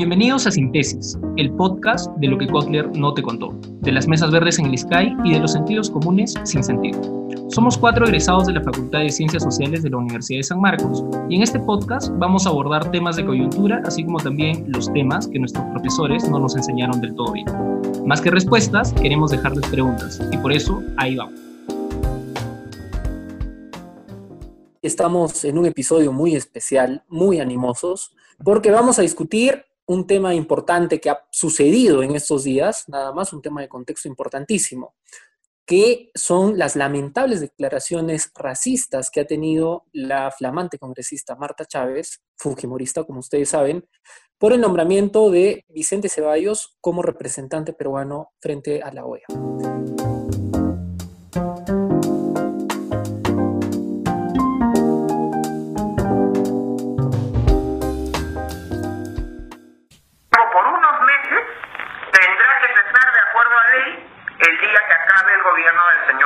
Bienvenidos a Sintesis, el podcast de lo que Kotler no te contó, de las mesas verdes en el Sky y de los sentidos comunes sin sentido. Somos cuatro egresados de la Facultad de Ciencias Sociales de la Universidad de San Marcos y en este podcast vamos a abordar temas de coyuntura, así como también los temas que nuestros profesores no nos enseñaron del todo bien. Más que respuestas, queremos dejarles preguntas y por eso ahí vamos. Estamos en un episodio muy especial, muy animosos, porque vamos a discutir un tema importante que ha sucedido en estos días, nada más un tema de contexto importantísimo, que son las lamentables declaraciones racistas que ha tenido la flamante congresista Marta Chávez, fujimorista, como ustedes saben, por el nombramiento de Vicente Ceballos como representante peruano frente a la OEA.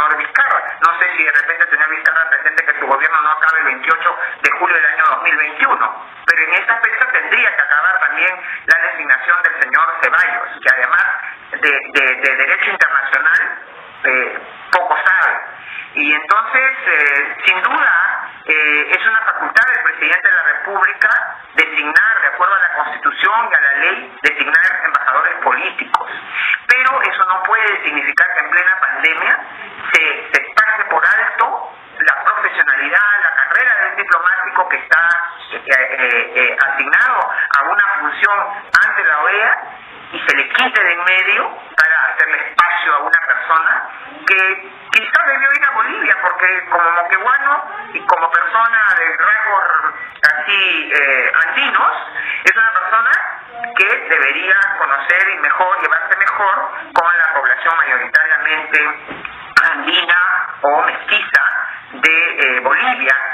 gobernador Vizcarra. No sé si de repente tener Vizcarra presente que su gobierno no acabe el 28 de julio del año 2021, pero en esa fecha tendría que acabar también la designación del señor Ceballos, que además de, de, de derecho internacional eh, poco sabe. Y entonces, eh, sin duda, eh, es una facultad del presidente de la República designar, de acuerdo a la Constitución y a la ley, designar embajadores políticos. Pero eso no puede significar que en plena pandemia se, se pase por alto la profesionalidad, la carrera de un diplomático que está eh, eh, asignado a una función ante la OEA y se le quite de en medio para hacerle espacio a una persona que quizás debió ir porque como moqueguano y como persona de rasgos así eh, andinos, es una persona que debería conocer y mejor, llevarse mejor con la población mayoritariamente andina o mestiza de eh, Bolivia.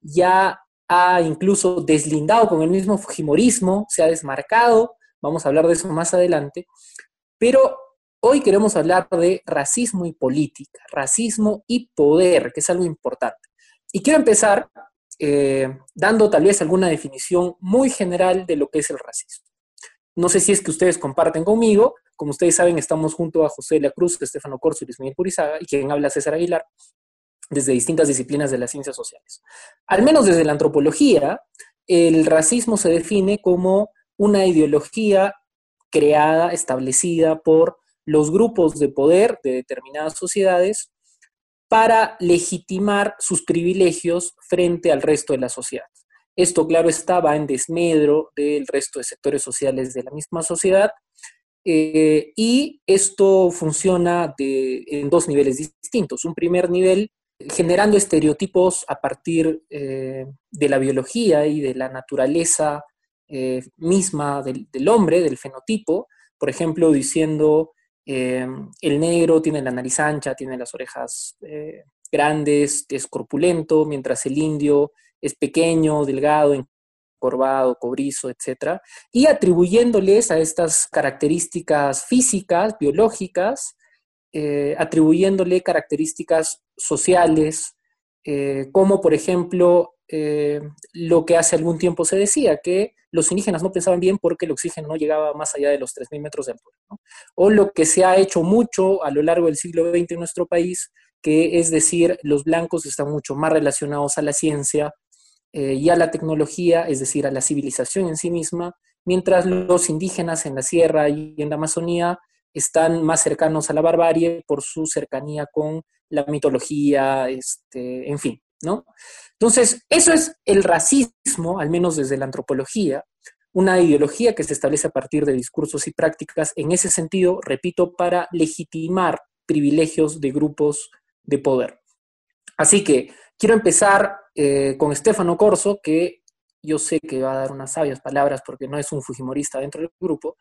ya ha incluso deslindado con el mismo Fujimorismo, se ha desmarcado. Vamos a hablar de eso más adelante. Pero hoy queremos hablar de racismo y política, racismo y poder, que es algo importante. Y quiero empezar eh, dando tal vez alguna definición muy general de lo que es el racismo. No sé si es que ustedes comparten conmigo, como ustedes saben, estamos junto a José La Cruz, Estefano Corso y Luis Miguel Purizaga, y quien habla César Aguilar, desde distintas disciplinas de las ciencias sociales. Al menos desde la antropología, el racismo se define como una ideología creada, establecida por los grupos de poder de determinadas sociedades para legitimar sus privilegios frente al resto de la sociedad. Esto, claro, estaba en desmedro del resto de sectores sociales de la misma sociedad eh, y esto funciona en dos niveles distintos. Un primer nivel generando estereotipos a partir eh, de la biología y de la naturaleza eh, misma del, hombre, del fenotipo, por ejemplo, diciendo eh, el negro tiene la nariz ancha, tiene las orejas grandes, es corpulento, mientras el indio es pequeño, delgado, encorvado, cobrizo, etc. Y atribuyéndoles a estas características físicas, biológicas, atribuyéndole características sociales, como por ejemplo lo que hace algún tiempo se decía, que los indígenas no pensaban bien porque el oxígeno no llegaba más allá de los 3.000 metros de altura. O lo que se ha hecho mucho a lo largo del siglo XX en nuestro país, que es decir, los blancos están mucho más relacionados a la ciencia eh, y a la tecnología, es decir, a la civilización en sí misma, mientras los indígenas en la sierra y en la Amazonía están más cercanos a la barbarie por su cercanía con la mitología, este, en fin, ¿no? Entonces, eso es el racismo, al menos desde la antropología, una ideología que se establece a partir de discursos y prácticas, en ese sentido, repito, para legitimar privilegios de grupos de poder. Así que quiero empezar eh, con Stefano Corso, que yo sé que va a dar unas sabias palabras porque no es un fujimorista dentro del grupo,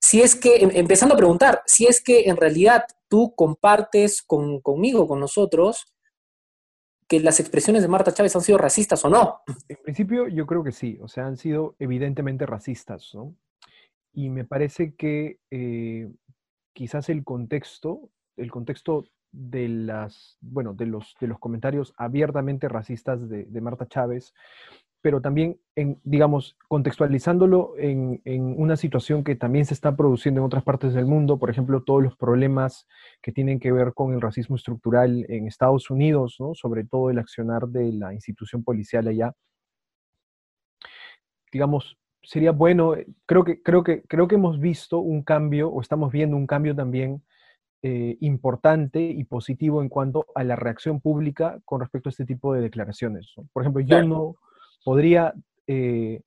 si es que, em, empezando a preguntar, si es que en realidad tú compartes con, conmigo, con nosotros, que las expresiones de Marta Chávez han sido racistas o no. En principio yo creo que sí, o sea, han sido evidentemente racistas, ¿no? Y me parece que eh, quizás el contexto, el contexto de las, bueno, de los, de los comentarios abiertamente racistas de, de Marta Chávez pero también, en, digamos, contextualizándolo en, una situación que también se está produciendo en otras partes del mundo, por ejemplo, todos los problemas que tienen que ver con el racismo estructural en Estados Unidos, ¿no? sobre todo el accionar de la institución policial allá. Digamos, sería bueno, eh, creo que, creo que, creo que hemos visto un cambio, o estamos viendo un cambio también eh, importante y positivo en cuanto a la reacción pública con respecto a este tipo de declaraciones. Por ejemplo, yo no podría, eh,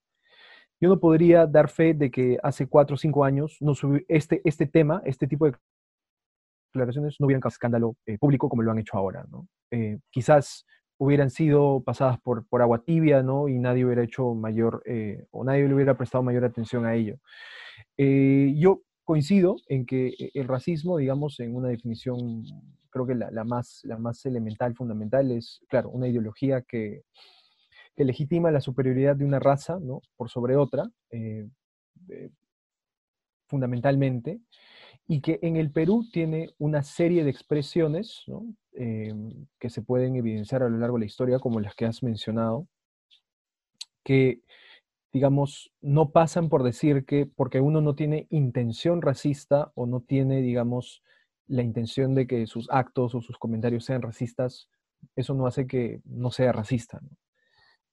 yo no podría dar fe de que hace cuatro o cinco años no este, este tema, este tipo de declaraciones no hubieran causado escándalo eh, público como lo han hecho ahora, ¿no? Eh, quizás hubieran sido pasadas por, por agua tibia, ¿no? Y nadie hubiera hecho mayor, o nadie le hubiera prestado mayor atención a ello. yo coincido en que el racismo, digamos, en una definición, creo que la, la, más, la más elemental, fundamental, es, claro, una ideología que, que legitima la superioridad de una raza ¿no? por sobre otra, eh, eh, fundamentalmente, y que en el Perú tiene una serie de expresiones eh, que se pueden evidenciar a lo largo de la historia, como las que has mencionado, que, digamos, no pasan por decir que porque uno no tiene intención racista o no tiene, digamos, la intención de que sus actos o sus comentarios sean racistas, eso no hace que no sea racista. ¿no?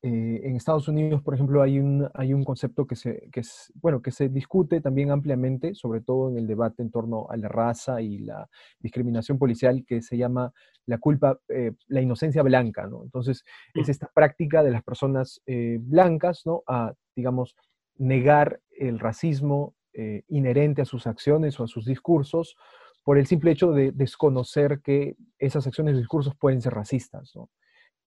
Eh, en Estados Unidos, por ejemplo, hay un, hay un concepto que se, que, es, bueno, que se discute también ampliamente, sobre todo en el debate en torno a la raza y la discriminación policial, que se llama la culpa, eh, la inocencia blanca, ¿no? Entonces, es mm. esta práctica de las personas eh, blancas, ¿no? A, digamos, negar el racismo inherente a sus acciones o a sus discursos por el simple hecho de desconocer que esas acciones y discursos pueden ser racistas, ¿no?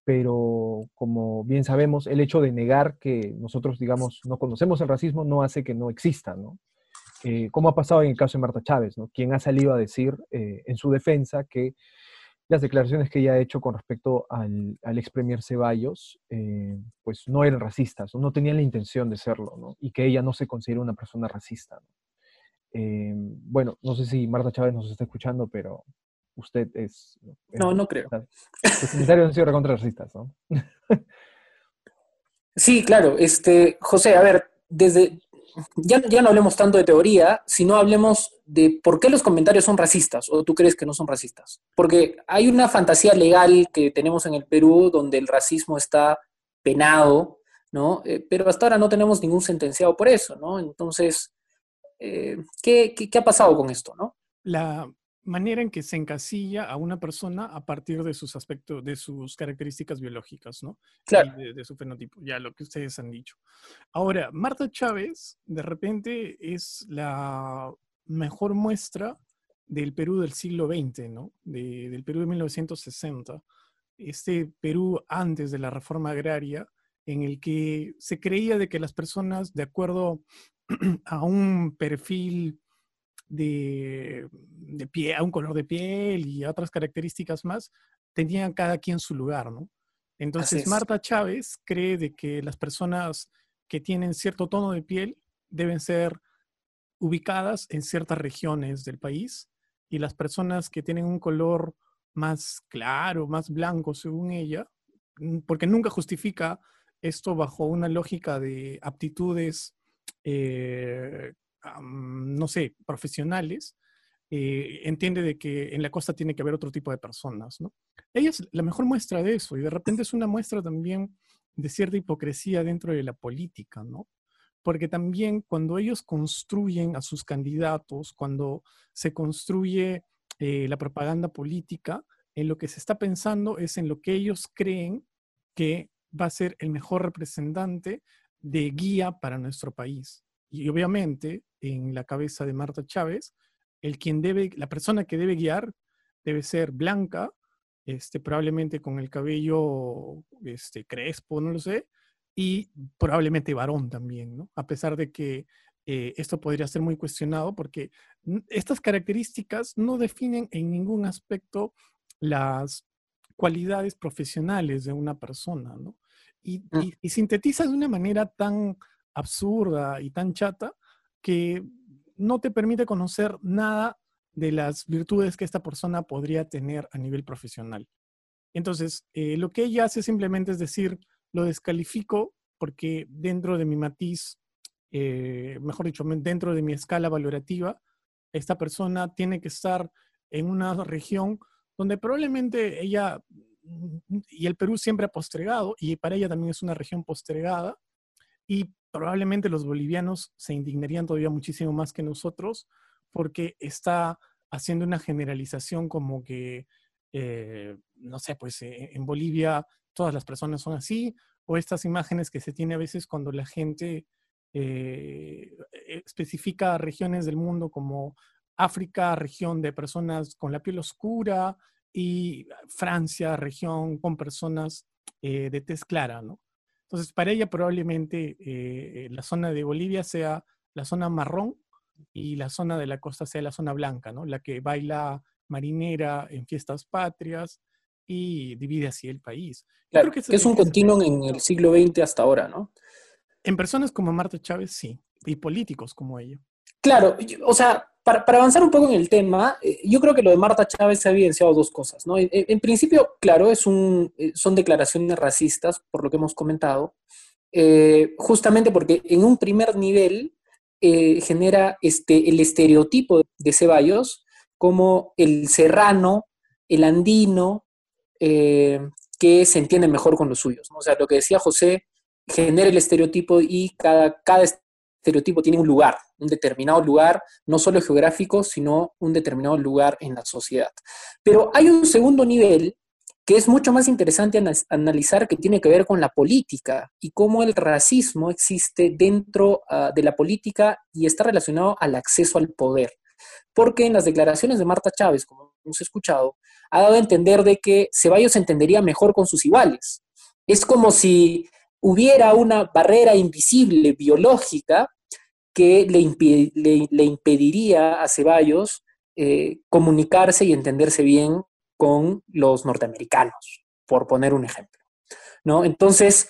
Pero como bien sabemos, el hecho de negar que nosotros, digamos, no conocemos el racismo no hace que no exista, ¿no? Eh, como ha pasado en el caso de Marta Chávez, ¿no? Quien ha salido a decir eh, en su defensa que las declaraciones que ella ha hecho con respecto al, al ex premier Ceballos, eh, pues no eran racistas, ¿no? tenían la intención de serlo, ¿no? Y que ella no se considera una persona racista. bueno, no sé si Marta Chávez nos está escuchando, pero usted es... no, no creo. Los comentarios han sido recontra racistas, ¿no? sí, claro. Este, José, a ver, desde... Ya, ya no hablemos tanto de teoría, sino hablemos de por qué los comentarios son racistas, o tú crees que no son racistas. Porque hay una fantasía legal que tenemos en el Perú donde el racismo está penado, ¿no? Eh, pero hasta ahora no tenemos ningún sentenciado por eso, ¿no? Entonces, eh, ¿qué, qué, qué, ha pasado con esto, no? La, manera en que se encasilla a una persona a partir de sus aspectos, de sus características biológicas, ¿no? Claro. De, su fenótipo, ya lo que ustedes han dicho. Ahora, Marta Chávez, de repente, es la mejor muestra del Perú del siglo XX, ¿no? del Perú de 1960. Este Perú antes de la reforma agraria, en el que se creía de que las personas, de acuerdo a un perfil de, de pie, a un color de piel y otras características más, tenían cada quien su lugar, ¿no? Entonces Marta Chávez cree de que las personas que tienen cierto tono de piel deben ser ubicadas en ciertas regiones del país y las personas que tienen un color más claro, más blanco, según ella, porque nunca justifica esto bajo una lógica de aptitudes eh, no sé, profesionales, eh, entiende de que en la costa tiene que haber otro tipo de personas, ¿no? Ella es la mejor muestra de eso y de repente es una muestra también de cierta hipocresía dentro de la política, ¿no? Porque también cuando ellos construyen a sus candidatos, cuando se construye eh, la propaganda política, en lo que se está pensando es en lo que ellos creen que va a ser el mejor representante de guía para nuestro país. Y obviamente, en la cabeza de Marta Chávez, el quien debe, la persona que debe guiar debe ser blanca, este, probablemente con el cabello este, crespo, no lo sé, y probablemente varón también, ¿no? A pesar de que eh, esto podría ser muy cuestionado porque estas características no definen en ningún aspecto las cualidades profesionales de una persona, ¿no? Y, mm. y, sintetiza de una manera tan absurda y tan chata que no te permite conocer nada de las virtudes que esta persona podría tener a nivel profesional. Entonces, eh, lo que ella hace simplemente es decir, lo descalifico porque dentro de mi matiz eh, mejor dicho, dentro de mi escala valorativa, esta persona tiene que estar en una región donde probablemente ella, mm, y el Perú siempre ha postregado, y para ella también es una región postregada, y probablemente los bolivianos se indignarían todavía muchísimo más que nosotros, porque está haciendo una generalización como que, eh, no sé, pues eh, en Bolivia todas las personas son así, o estas imágenes que se tiene a veces cuando la gente eh, especifica regiones del mundo como África, región de personas con la piel oscura, y Francia, región con personas de tez clara, ¿no? Entonces, para ella probablemente eh, la zona de Bolivia sea la zona marrón y la zona de la costa sea la zona blanca, ¿no? La que baila marinera en fiestas patrias y divide así el país. Claro, que, es un continuum en el siglo XX hasta ahora, ¿no? En personas como Marta Chávez, sí, y políticos como ella. Claro, o sea, para, avanzar un poco en el tema, eh, yo creo que lo de Marta Chávez ha evidenciado dos cosas, ¿no? En, principio, claro, es un, eh, son declaraciones racistas, por lo que hemos comentado, eh, justamente porque en un primer nivel genera este, el estereotipo de Ceballos como el serrano, el andino, que se entiende mejor con los suyos. O sea, lo que decía José genera el estereotipo y cada, cada estereotipo tiene un lugar, un determinado lugar, no solo geográfico, sino un determinado lugar en la sociedad. Pero hay un segundo nivel que es mucho más interesante analizar que tiene que ver con la política y cómo el racismo existe dentro ah, de la política y está relacionado al acceso al poder. Porque en las declaraciones de Marta Chávez, como hemos escuchado, ha dado a entender de que Ceballos entendería mejor con sus iguales. Es como si hubiera una barrera invisible biológica que le, impediría a Ceballos eh, comunicarse y entenderse bien con los norteamericanos, por poner un ejemplo. ¿no? Entonces,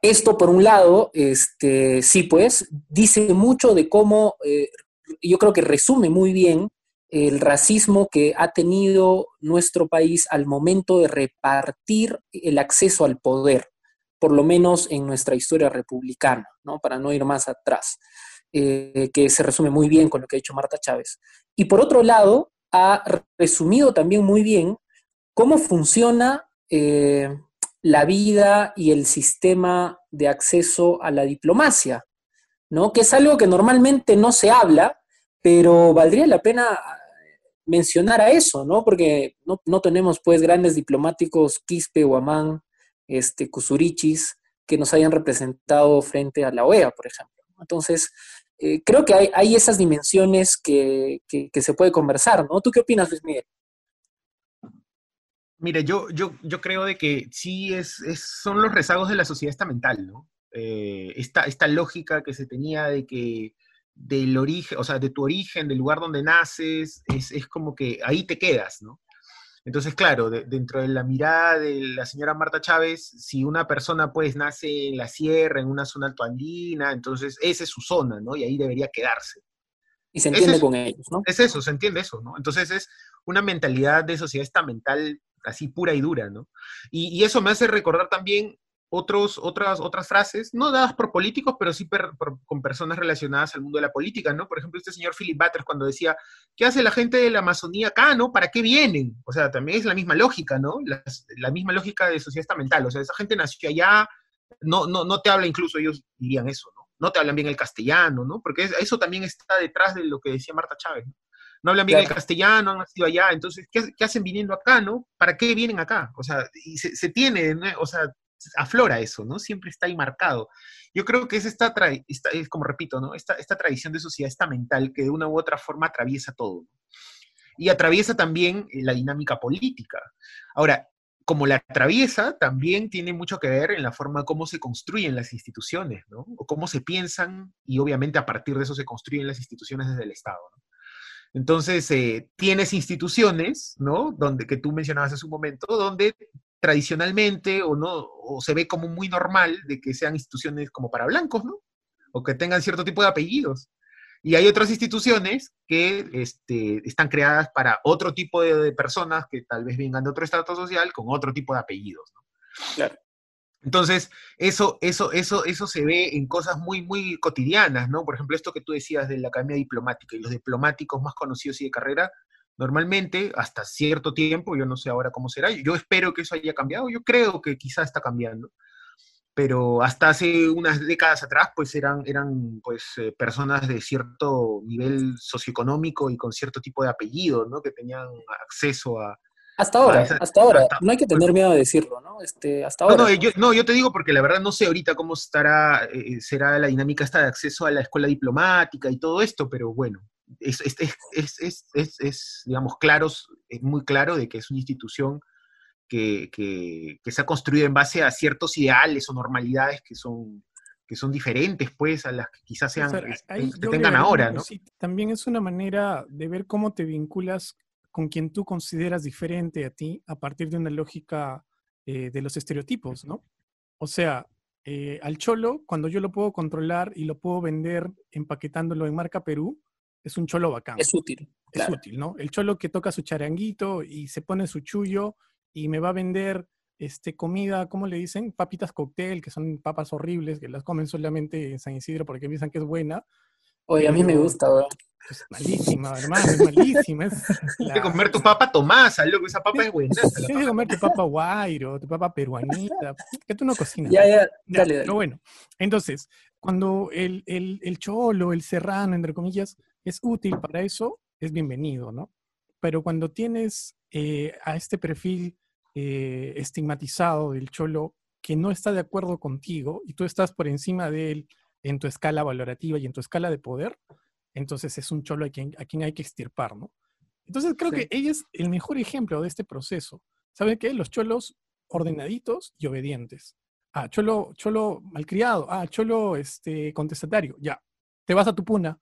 esto por un lado, este, sí, pues, dice mucho de cómo, eh, yo creo que resume muy bien el racismo que ha tenido nuestro país al momento de repartir el acceso al poder por lo menos en nuestra historia republicana, ¿no? para no ir más atrás, eh, que se resume muy bien con lo que ha dicho Marta Chávez. Y por otro lado, ha resumido también muy bien cómo funciona eh, la vida y el sistema de acceso a la diplomacia, ¿no? que es algo que normalmente no se habla, pero valdría la pena mencionar a eso, ¿no? Porque no, no tenemos pues grandes diplomáticos, Quispe o Amán, este, Kusurichis que nos hayan representado frente a la OEA, por ejemplo. Entonces, eh, creo que hay, esas dimensiones que, se puede conversar, ¿no? ¿Tú qué opinas, Luis Miguel? Mire, yo, yo, yo creo de que sí es, son los rezagos de la sociedad estamental, ¿no? Eh, esta, esta lógica que se tenía de que del origen, o sea, de tu origen, del lugar donde naces, es, es como que ahí te quedas, ¿no? Entonces, claro, dentro de la mirada de la señora Marta Chávez, si una persona pues nace en la sierra, en una zona altoandina, entonces esa es su zona, ¿no? Y ahí debería quedarse. Y se entiende con ellos, ¿no? Es eso, se entiende eso, ¿no? Entonces es una mentalidad de sociedad estamental así pura y dura, ¿no? y, eso me hace recordar también otros, otras, otras frases, no dadas por políticos, pero sí con personas relacionadas al mundo de la política, ¿no? Por ejemplo, este señor Philip Butters cuando decía, ¿qué hace la gente de la Amazonía acá, no? ¿Para qué vienen? O sea, también es la misma lógica, ¿no? La, misma lógica de sociedad estamental, o sea, esa gente nació allá, no, no, no te habla incluso, ellos dirían eso, ¿no? No te hablan bien el castellano, ¿no? Porque eso también está detrás de lo que decía Marta Chávez, ¿no? no hablan bien el castellano, han nacido allá, entonces, ¿qué, hacen viniendo acá, no? ¿Para qué vienen acá? O sea, y se, se tiene, ¿no? o sea, aflora eso, ¿no? Siempre está ahí marcado. Yo creo que es esta, es como repito, ¿no? Esta, esta tradición de sociedad esta mental que de una u otra forma atraviesa todo. Y atraviesa también eh, la dinámica política. Ahora, como la atraviesa, también tiene mucho que ver en la forma como se construyen las instituciones, ¿no? O cómo se piensan y obviamente a partir de eso se construyen las instituciones desde el Estado. Entonces, eh, tienes instituciones, ¿no? Donde, que tú mencionabas hace un momento, donde tradicionalmente o no, o se ve como muy normal de que sean instituciones como para blancos, ¿no? O que tengan cierto tipo de apellidos. Y hay otras instituciones que este, están creadas para otro tipo de, personas que tal vez vengan de otro estrato social con otro tipo de apellidos. ¿no? Claro. Entonces, eso, eso, eso, eso se ve en cosas muy, muy cotidianas, ¿no? Por ejemplo, esto que tú decías de la Academia Diplomática y los diplomáticos más conocidos y de carrera, normalmente, hasta cierto tiempo, yo no sé ahora cómo será, yo espero que eso haya cambiado, yo creo que quizá está cambiando, pero hasta hace unas décadas atrás, pues eran, eran pues, eh, personas de cierto nivel socioeconómico y con cierto tipo de apellido, ¿no? Que tenían acceso a... Hasta ahora, hasta ahora. no hay que tener miedo de decirlo, ¿no? Este, hasta ahora. No, yo, no, yo te digo porque la verdad no sé ahorita cómo estará, eh, será la dinámica esta de acceso a la escuela diplomática y todo esto, pero bueno, es, es, es, es, es digamos, claros, es muy claro de que es una institución que, se ha construido en base a ciertos ideales o normalidades que son, que son diferentes, pues, a las que quizás sean, que tengan ahora, ¿no? también es una manera de ver cómo te vinculas con quien tú consideras diferente a ti a partir de una lógica eh, de los estereotipos, ¿no? O sea, eh, al cholo, cuando yo lo puedo controlar y lo puedo vender empaquetándolo en marca Perú, es un cholo bacán. Es útil. Es útil, ¿no? El cholo que toca su charanguito y se pone su chullo y me va a vender este, comida, ¿cómo le dicen? Papitas cóctel, que son papas horribles, que las comen solamente en San Isidro porque piensan que es buena. Oye, a mí me gusta, güey. Es malísima, hermano, es malísima. Es que comer tu papa tomasa, loco, esa papa es buena. Tienes que comer tu papa guairo, tu papa peruanita, que tú no cocinas. Ya, ya, dale, dale. Pero bueno, entonces, cuando el, el, el cholo, el serrano, entre comillas, es útil para eso, es bienvenido, ¿no? Pero cuando tienes eh, a este perfil eh, estigmatizado del cholo que no está de acuerdo contigo y tú estás por encima de él en tu escala valorativa y en tu escala de poder, entonces es un cholo a quien, a quien hay que extirpar, ¿no? Entonces creo que ella es el mejor ejemplo de este proceso. ¿Saben qué? Los cholos ordenaditos y obedientes. Ah, cholo, cholo malcriado. Ah, cholo este, contestatario. Ya, te vas a tu puna.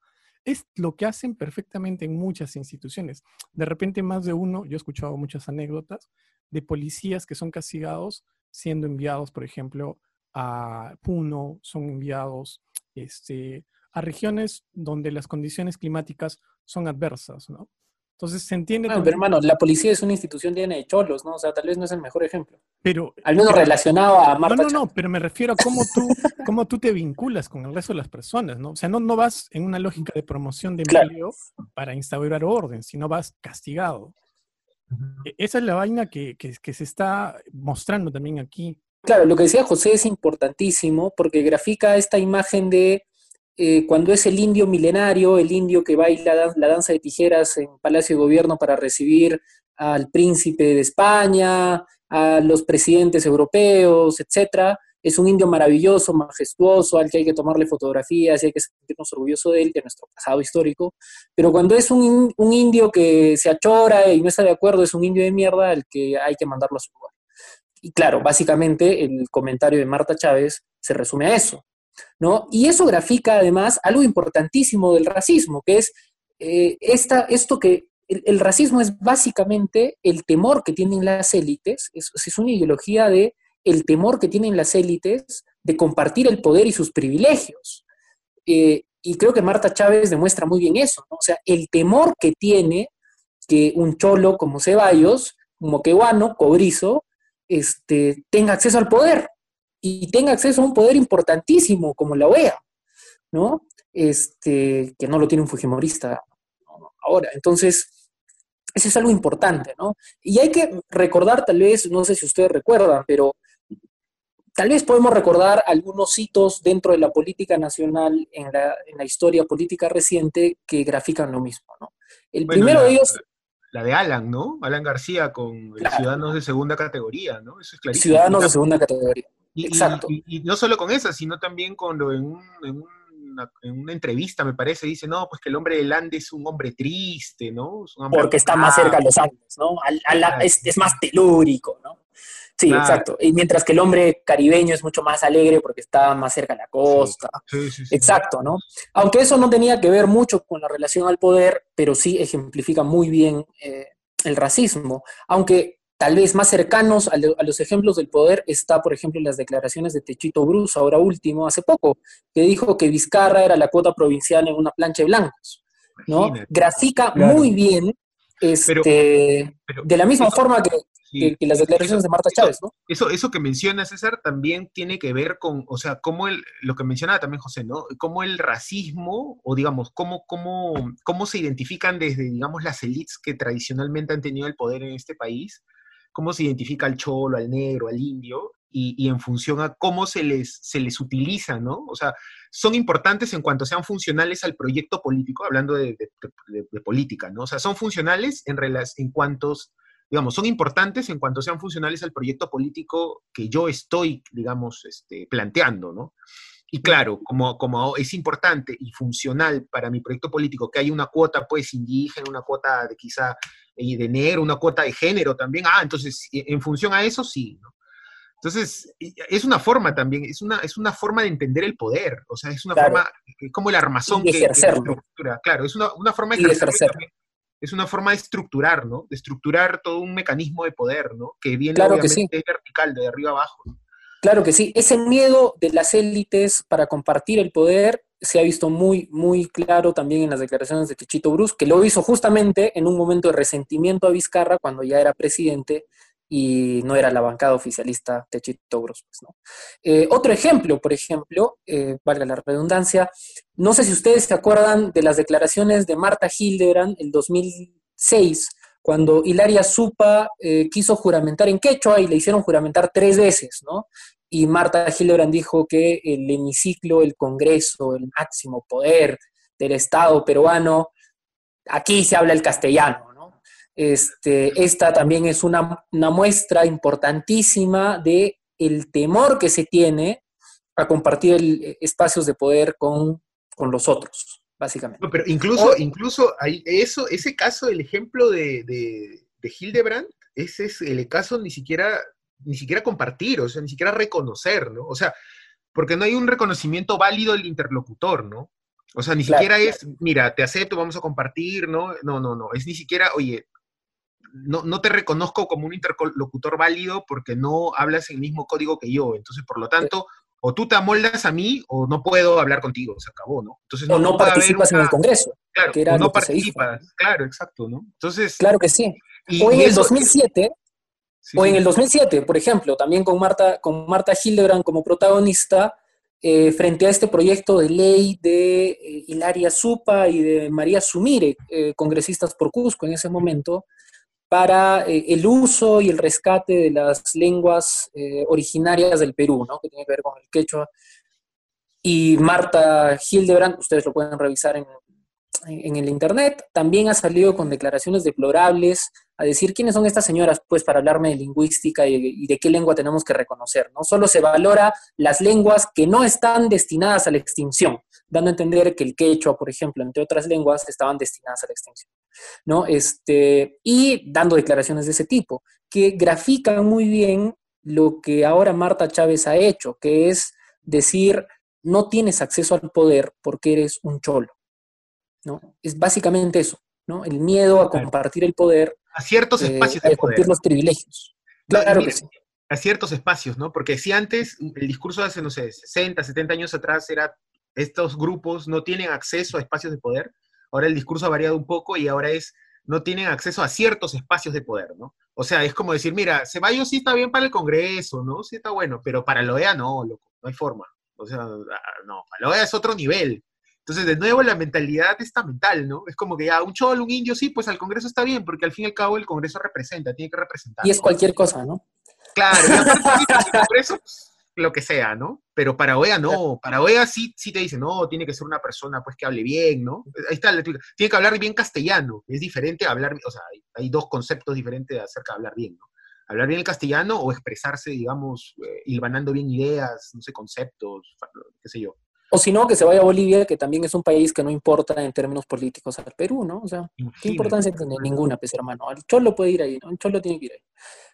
Es lo que hacen perfectamente en muchas instituciones. De repente más de uno, yo he escuchado muchas anécdotas, de policías que son castigados siendo enviados, por ejemplo, a Puno, son enviados este, a regiones donde las condiciones climáticas son adversas, ¿no? Entonces se entiende. pero hermano, la policía es una institución llena de cholos, ¿no? O sea, tal vez no es el mejor ejemplo. Pero. Al menos relacionado a Marta. No, no, no, pero me refiero a cómo tú, cómo tú te vinculas con el resto de las personas, ¿no? O sea, no, no vas en una lógica de promoción de empleo para instaurar orden, sino vas castigado. E, esa es la vaina que, se está mostrando también aquí. Claro, lo que decía José es importantísimo porque grafica esta imagen de eh, cuando es el indio milenario, el indio que baila la danza de tijeras en Palacio de Gobierno para recibir al príncipe de España, a los presidentes europeos, etcétera, es un indio maravilloso, majestuoso, al que hay que tomarle fotografías y hay que sentirnos orgullosos de él, de nuestro pasado histórico. Pero cuando es un, indio que se achora y no está de acuerdo, es un indio de mierda al que hay que mandarlo a su lugar. Y claro, básicamente el comentario de Marta Chávez se resume a eso. ¿No? Y eso grafica además algo importantísimo del racismo, que es eh, esta, esto que el, racismo es básicamente el temor que tienen las élites, es, es una ideología de el temor que tienen las élites de compartir el poder y sus privilegios. Eh, y creo que Marta Chávez demuestra muy bien eso, ¿no? O sea, el temor que tiene que un cholo como Ceballos, como Quehuano, Cobrizo, este, tenga acceso al poder y tenga acceso a un poder importantísimo como la OEA, ¿no? Este, que no lo tiene un fujimorista ahora. Entonces, eso es algo importante, ¿no? Y hay que recordar, tal vez, no sé si ustedes recuerdan, pero tal vez podemos recordar algunos hitos dentro de la política nacional en la, historia política reciente que grafican lo mismo, ¿no? El primero de ellos... La de Alan, ¿no? Alan García con Ciudadanos de Segunda Categoría, ¿no? Eso es clarísimo. Ciudadanos de Segunda Categoría. Exacto. Y, no solo con eso, sino también cuando en, en, una, entrevista, me parece, dice, no, pues que el hombre del Ande es un hombre triste, ¿no? Porque está más cerca de los Andes, ¿no? es, es, más telúrico, ¿no? Sí, Claro. exacto. Y mientras que el hombre caribeño es mucho más alegre porque está más cerca de la costa. Sí, sí, sí. Exacto, ¿no? Aunque eso no tenía que ver mucho con la relación al poder, pero sí ejemplifica muy bien eh, el racismo. Aunque tal vez más cercanos a, lo- a los ejemplos del poder está, por ejemplo, las declaraciones de Techito Bruce, ahora último, hace poco, que dijo que Vizcarra era la cuota provincial en una plancha de blancos, ¿no? Imagínate. Grafica Claro. muy bien, este, Pero de la misma eso- forma que, sí, que- que las declaraciones de Marta Chávez, ¿no? Eso, eso que menciona César también tiene que ver con, o sea, cómo el, lo que mencionaba también José, ¿no? Cómo el racismo, o digamos, cómo, cómo, cómo se identifican desde, digamos, las élites que tradicionalmente han tenido el poder en este país, cómo se identifica al cholo, al negro, al indio, y, y en función a cómo se les, se les utiliza, ¿no? O sea, son importantes en cuanto sean funcionales al proyecto político, hablando de, política, ¿no? O sea, son funcionales en, en cuantos digamos, son importantes en cuanto sean funcionales al proyecto político que yo estoy, digamos, este, planteando, ¿no? Y claro, como, como es importante y funcional para mi proyecto político que haya una cuota, pues, indígena, una cuota de quizá eh, de negro, una cuota de género también, ah, entonces, y- en función a eso, sí, ¿no? Entonces, es una forma también, es una, es una forma de entender el poder, o sea, es una Claro. forma, es como el armazón Y de que, estructura, claro, es una, una forma de de es una forma de estructurar, ¿no? De estructurar todo un mecanismo de poder, ¿no? Que viene Claro que obviamente vertical, de arriba abajo. ¿no? Claro que sí. Ese miedo de las élites para compartir el poder se ha visto muy, muy claro también en las declaraciones de Techito Bruce, que lo hizo justamente en un momento de resentimiento a Vizcarra cuando ya era presidente y no era la bancada oficialista Techito Bruce. pues, ¿no? Eh, otro ejemplo, por ejemplo, eh, valga la redundancia, no sé si ustedes se acuerdan de las declaraciones de Marta Hildebrand el 2006, cuando Hilaria Supa eh, quiso juramentar en quechua y le hicieron juramentar tres veces, ¿no? Y Marta Hildebrand dijo que el hemiciclo, el Congreso, el máximo poder del Estado peruano, aquí se habla el castellano, ¿no? Este, esta también es una, una muestra importantísima de el temor que se tiene a compartir el- espacios de poder con, con los otros, básicamente. No, pero incluso, O- incluso eso, ese caso, el ejemplo de, de, de Hildebrand, ese es el caso ni siquiera, ni siquiera compartir, o sea, ni siquiera reconocer, ¿no? O sea, porque no hay un reconocimiento válido del interlocutor, ¿no? O sea, ni Claro, siquiera es, mira, te acepto, vamos a compartir, ¿no? No, no, no, es ni siquiera, oye, no, no te reconozco como un interlocutor válido porque no hablas el mismo código que yo, entonces, por lo tanto, o tú te amoldas a mí o no puedo hablar contigo, se acabó, ¿no? Entonces, O no participas en el Congreso, Claro, que era o no participas, claro, exacto, ¿no? Entonces, claro que sí. y- O en y el eso- 2007, sí, O en el 2007, por ejemplo, también con Marta, con Marta Hildebrand como protagonista, eh, frente a este proyecto de ley de eh, Hilaria Supa y de María Sumire, eh, congresistas por Cusco en ese momento, para eh, el uso y el rescate de las lenguas eh, originarias del Perú, ¿no? que tiene que ver con el quechua. Y Marta Hildebrand, ustedes lo pueden revisar en, en el internet, también ha salido con declaraciones deplorables a decir quiénes son estas señoras, pues para hablarme de lingüística y, de qué lengua tenemos que reconocer, ¿no? Solo se valora las lenguas que no están destinadas a la extinción, dando a entender que el quechua, por ejemplo, entre otras lenguas, estaban destinadas a la extinción, ¿no? Este, y dando declaraciones de ese tipo, que grafican muy bien lo que ahora Marta Chávez ha hecho, que es decir, no tienes acceso al poder porque eres un cholo, ¿no? Es básicamente eso, ¿no? El miedo a compartir el poder, a ciertos eh, espacios a poder. compartir los privilegios. No, Claro mira, que sí. A ciertos espacios, ¿no? Porque si antes el discurso de hace, no sé, 60, 70 años atrás era estos grupos no tienen acceso a espacios de poder, ahora el discurso ha variado un poco y ahora es no tienen acceso a ciertos espacios de poder, ¿no? O sea, es como decir, mira, Ceballos sí está bien para el Congreso, ¿no? Sí está bueno, pero para la OEA no, loco, no hay forma. O sea, ah, no, para la OEA es otro nivel. Entonces, de nuevo, la mentalidad estamental, ¿no? Es como que ya un cholo, un indio, sí, pues al Congreso está bien, porque al fin y al cabo el Congreso representa, tiene que representar. Y es ¿no? cualquier cosa, ¿no? Claro, y aparte el Congreso, pues, lo que sea, ¿no? Pero para OEA no, para OEA sí, sí te dicen, no, tiene que ser una persona pues que hable bien, ¿no? Ahí está, la tiene que hablar bien castellano, es diferente a hablar, o sea, hay, hay dos conceptos diferentes acerca de hablar bien, ¿no? Hablar bien el castellano o expresarse, digamos, eh, hilvanando bien ideas, no sé, conceptos, qué sé yo. O si no, que se vaya a Bolivia, que también es un país que no importa en términos políticos al Perú, ¿no? O sea, ¿qué importancia tiene? Ninguna, pues hermano. El cholo puede ir ahí, ¿no? El cholo tiene que ir ahí.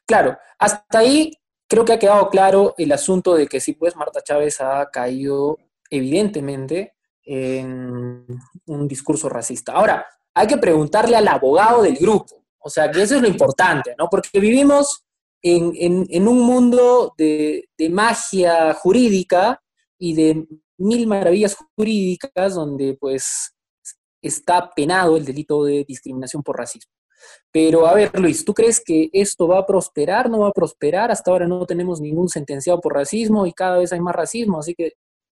claro, hasta ahí creo que ha quedado claro el asunto de que sí, pues Marta Chávez ha caído evidentemente en un discurso racista. Ahora, hay que preguntarle al abogado del grupo, o sea, que eso es lo importante, ¿no? Porque vivimos en, un mundo de, magia jurídica y de mil maravillas jurídicas donde pues está penado el delito de discriminación por racismo. Pero a ver, Luis, ¿tú crees que esto va a prosperar? ¿No va a prosperar? Hasta ahora no tenemos ningún sentenciado por racismo y cada vez hay más racismo, así que,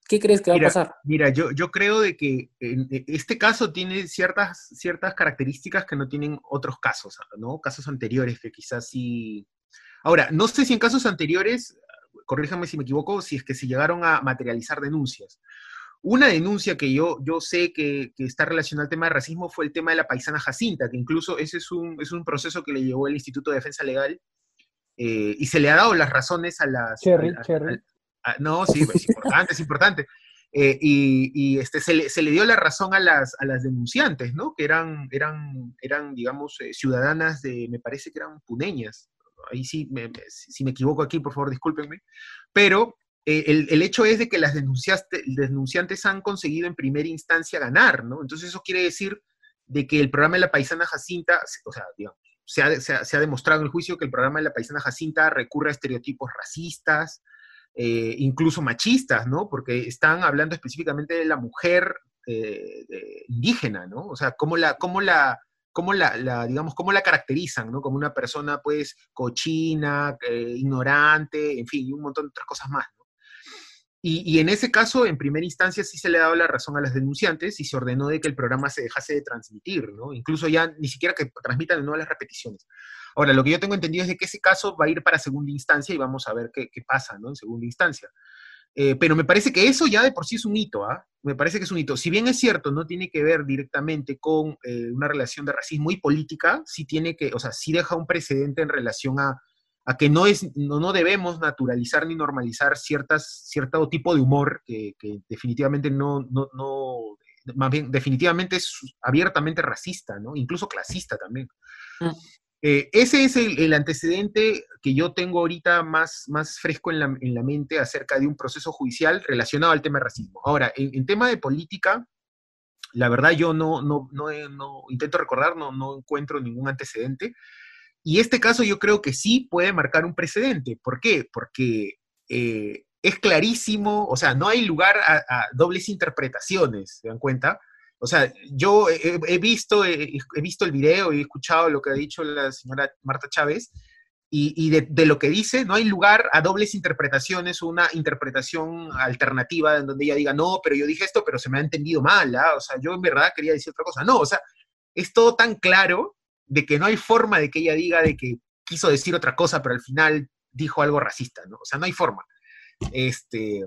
¿qué crees que va a pasar? Mira, yo, yo creo de que e, este caso tiene ciertas, ciertas características que no tienen otros casos, ¿no? Casos anteriores que quizás sí... Ahora, no sé si en casos anteriores, corríjame si me equivoco, si es que se llegaron a materializar denuncias. Una denuncia que yo, yo sé que, está relacionada al tema de racismo fue el tema de la paisana Jacinta, que incluso ese es un, es un proceso que le llevó el Instituto de Defensa Legal eh, y se le ha dado las razones a las... Cherry, Cherry. no, sí, es importante, es importante. Eh, y, este, se, le, se, le, dio la razón a las, a las denunciantes, ¿no? Que eran, eran, eran digamos, eh, ciudadanas de, me parece que eran puneñas. Ahí sí, si me equivoco aquí, por favor, discúlpenme. Pero eh, el, hecho es de que las denunciantes han conseguido en primera instancia ganar, ¿no? Entonces eso quiere decir de que el programa de la paisana Jacinta, o sea, digamos, se ha, demostrado en el juicio que el programa de la paisana Jacinta recurre a estereotipos racistas, eh, incluso machistas, ¿no? Porque están hablando específicamente de la mujer eh, indígena, ¿no? O sea, cómo la, cómo la, cómo la, digamos, cómo la caracterizan, ¿no? Como una persona, pues, cochina, ignorante, en fin, y un montón de otras cosas más, ¿no? Y, en ese caso, en primera instancia, sí se le ha dado la razón a las denunciantes y se ordenó de que el programa se dejase de transmitir, ¿no? Incluso ya ni siquiera que transmitan de nuevo las repeticiones. Ahora, lo que yo tengo entendido es de que ese caso va a ir para segunda instancia y vamos a ver qué, pasa, ¿no? En segunda instancia. Eh, pero me parece que eso ya de por sí es un hito, ¿ah? Me parece que es un hito. Si bien es cierto, no tiene que ver directamente con eh, una relación de racismo y política, sí tiene que, o sea, sí deja un precedente en relación a a que no, es, no, debemos naturalizar ni normalizar ciertas, cierto tipo de humor que, definitivamente no, no, más bien, definitivamente es abiertamente racista, ¿no? Incluso clasista también. Mm. Eh, ese es el, antecedente que yo tengo ahorita más, más fresco en la, en la, mente acerca de un proceso judicial relacionado al tema de racismo. Ahora, en, en tema de política, la verdad yo no, no, no, no intento recordar, no, no encuentro ningún antecedente. Y este caso yo creo que sí puede marcar un precedente. ¿Por qué? Porque eh, es clarísimo, o sea, no hay lugar a, dobles interpretaciones, ¿se dan cuenta? O sea, yo he, visto, he, visto el video y he escuchado lo que ha dicho la señora Marta Chávez, y, de, lo que dice, no hay lugar a dobles interpretaciones, una interpretación alternativa en donde ella diga, no, pero yo dije esto, pero se me ha entendido mal, ¿ah? o sea, yo en verdad quería decir otra cosa. No, o sea, es todo tan claro de que no hay forma de que ella diga de que quiso decir otra cosa, pero al final dijo algo racista, ¿no? O sea, no hay forma. Este,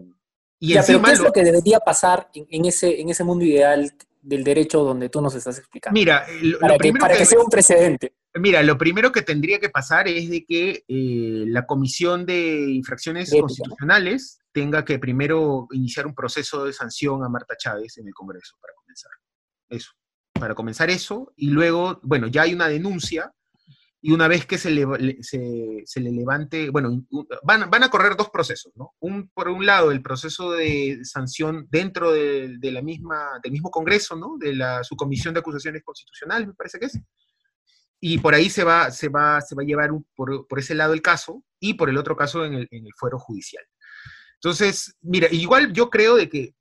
y ya, pero ¿qué es lo que debería pasar en, ese, en ese mundo ideal del derecho donde tú nos estás explicando? Mira, lo, para, que, para que, sea un precedente. Mira, lo primero que tendría que pasar es de que eh, la Comisión de Infracciones Constitucionales tenga que primero iniciar un proceso de sanción a Marta Chávez en el Congreso, para comenzar. Eso para comenzar eso, y luego, bueno, ya hay una denuncia, y una vez que se le, se, le levante, bueno, van, van, a correr dos procesos, ¿no? Un, por un lado, el proceso de sanción dentro de, la misma, del mismo Congreso, ¿no? De la subcomisión de acusaciones constitucionales, me parece que es. Y por ahí se va, se va, se va a llevar por, por, ese lado el caso y por el otro caso en el, en el fuero judicial. Entonces, mira, igual yo creo de que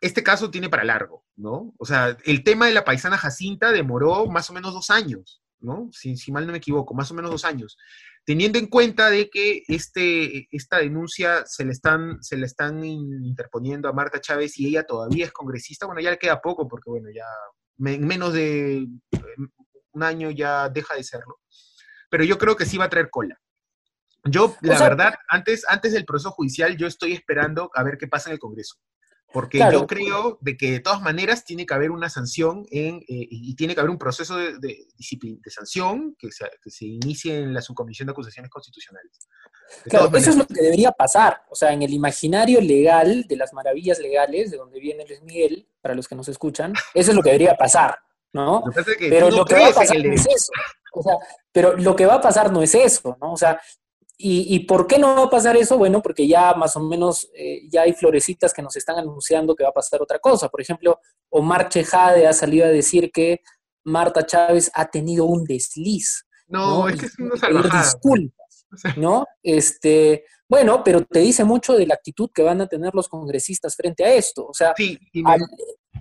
este caso tiene para largo, ¿no? O sea, el tema de la paisana Jacinta demoró más o menos dos años, ¿no? Si, si mal no me equivoco, más o menos dos años. Teniendo en cuenta de que este, esta denuncia se le, están, se le están interponiendo a Marta Chávez y ella todavía es congresista, bueno, ya le queda poco porque, bueno, ya en menos de eh, un año ya deja de serlo. Pero yo creo que sí va a traer cola. Yo, la verdad, antes, antes del proceso judicial, yo estoy esperando a ver qué pasa en el Congreso. Porque yo creo de que de todas maneras tiene que haber una sanción en, eh, y tiene que haber un proceso de, de, de sanción que se, que se, inicie en la subcomisión de acusaciones constitucionales. claro, eso es lo que debería pasar. O sea, en el imaginario legal de las maravillas legales, de donde viene Luis Miguel, para los que nos escuchan, eso es lo que debería pasar, ¿no? Pero lo que va a pasar es eso. O sea, pero lo que va a pasar no es eso, ¿no? O sea, ¿y, por qué no va a pasar eso? Bueno, porque ya más o menos eh, ya hay florecitas que nos están anunciando que va a pasar otra cosa. Por ejemplo, Omar Chejade ha salido a decir que Marta Chávez ha tenido un desliz. No, es que es una salvajada. Disculpas, ¿no? Este, bueno, pero te dice mucho de la actitud que van a tener los congresistas frente a esto. O sea, sí,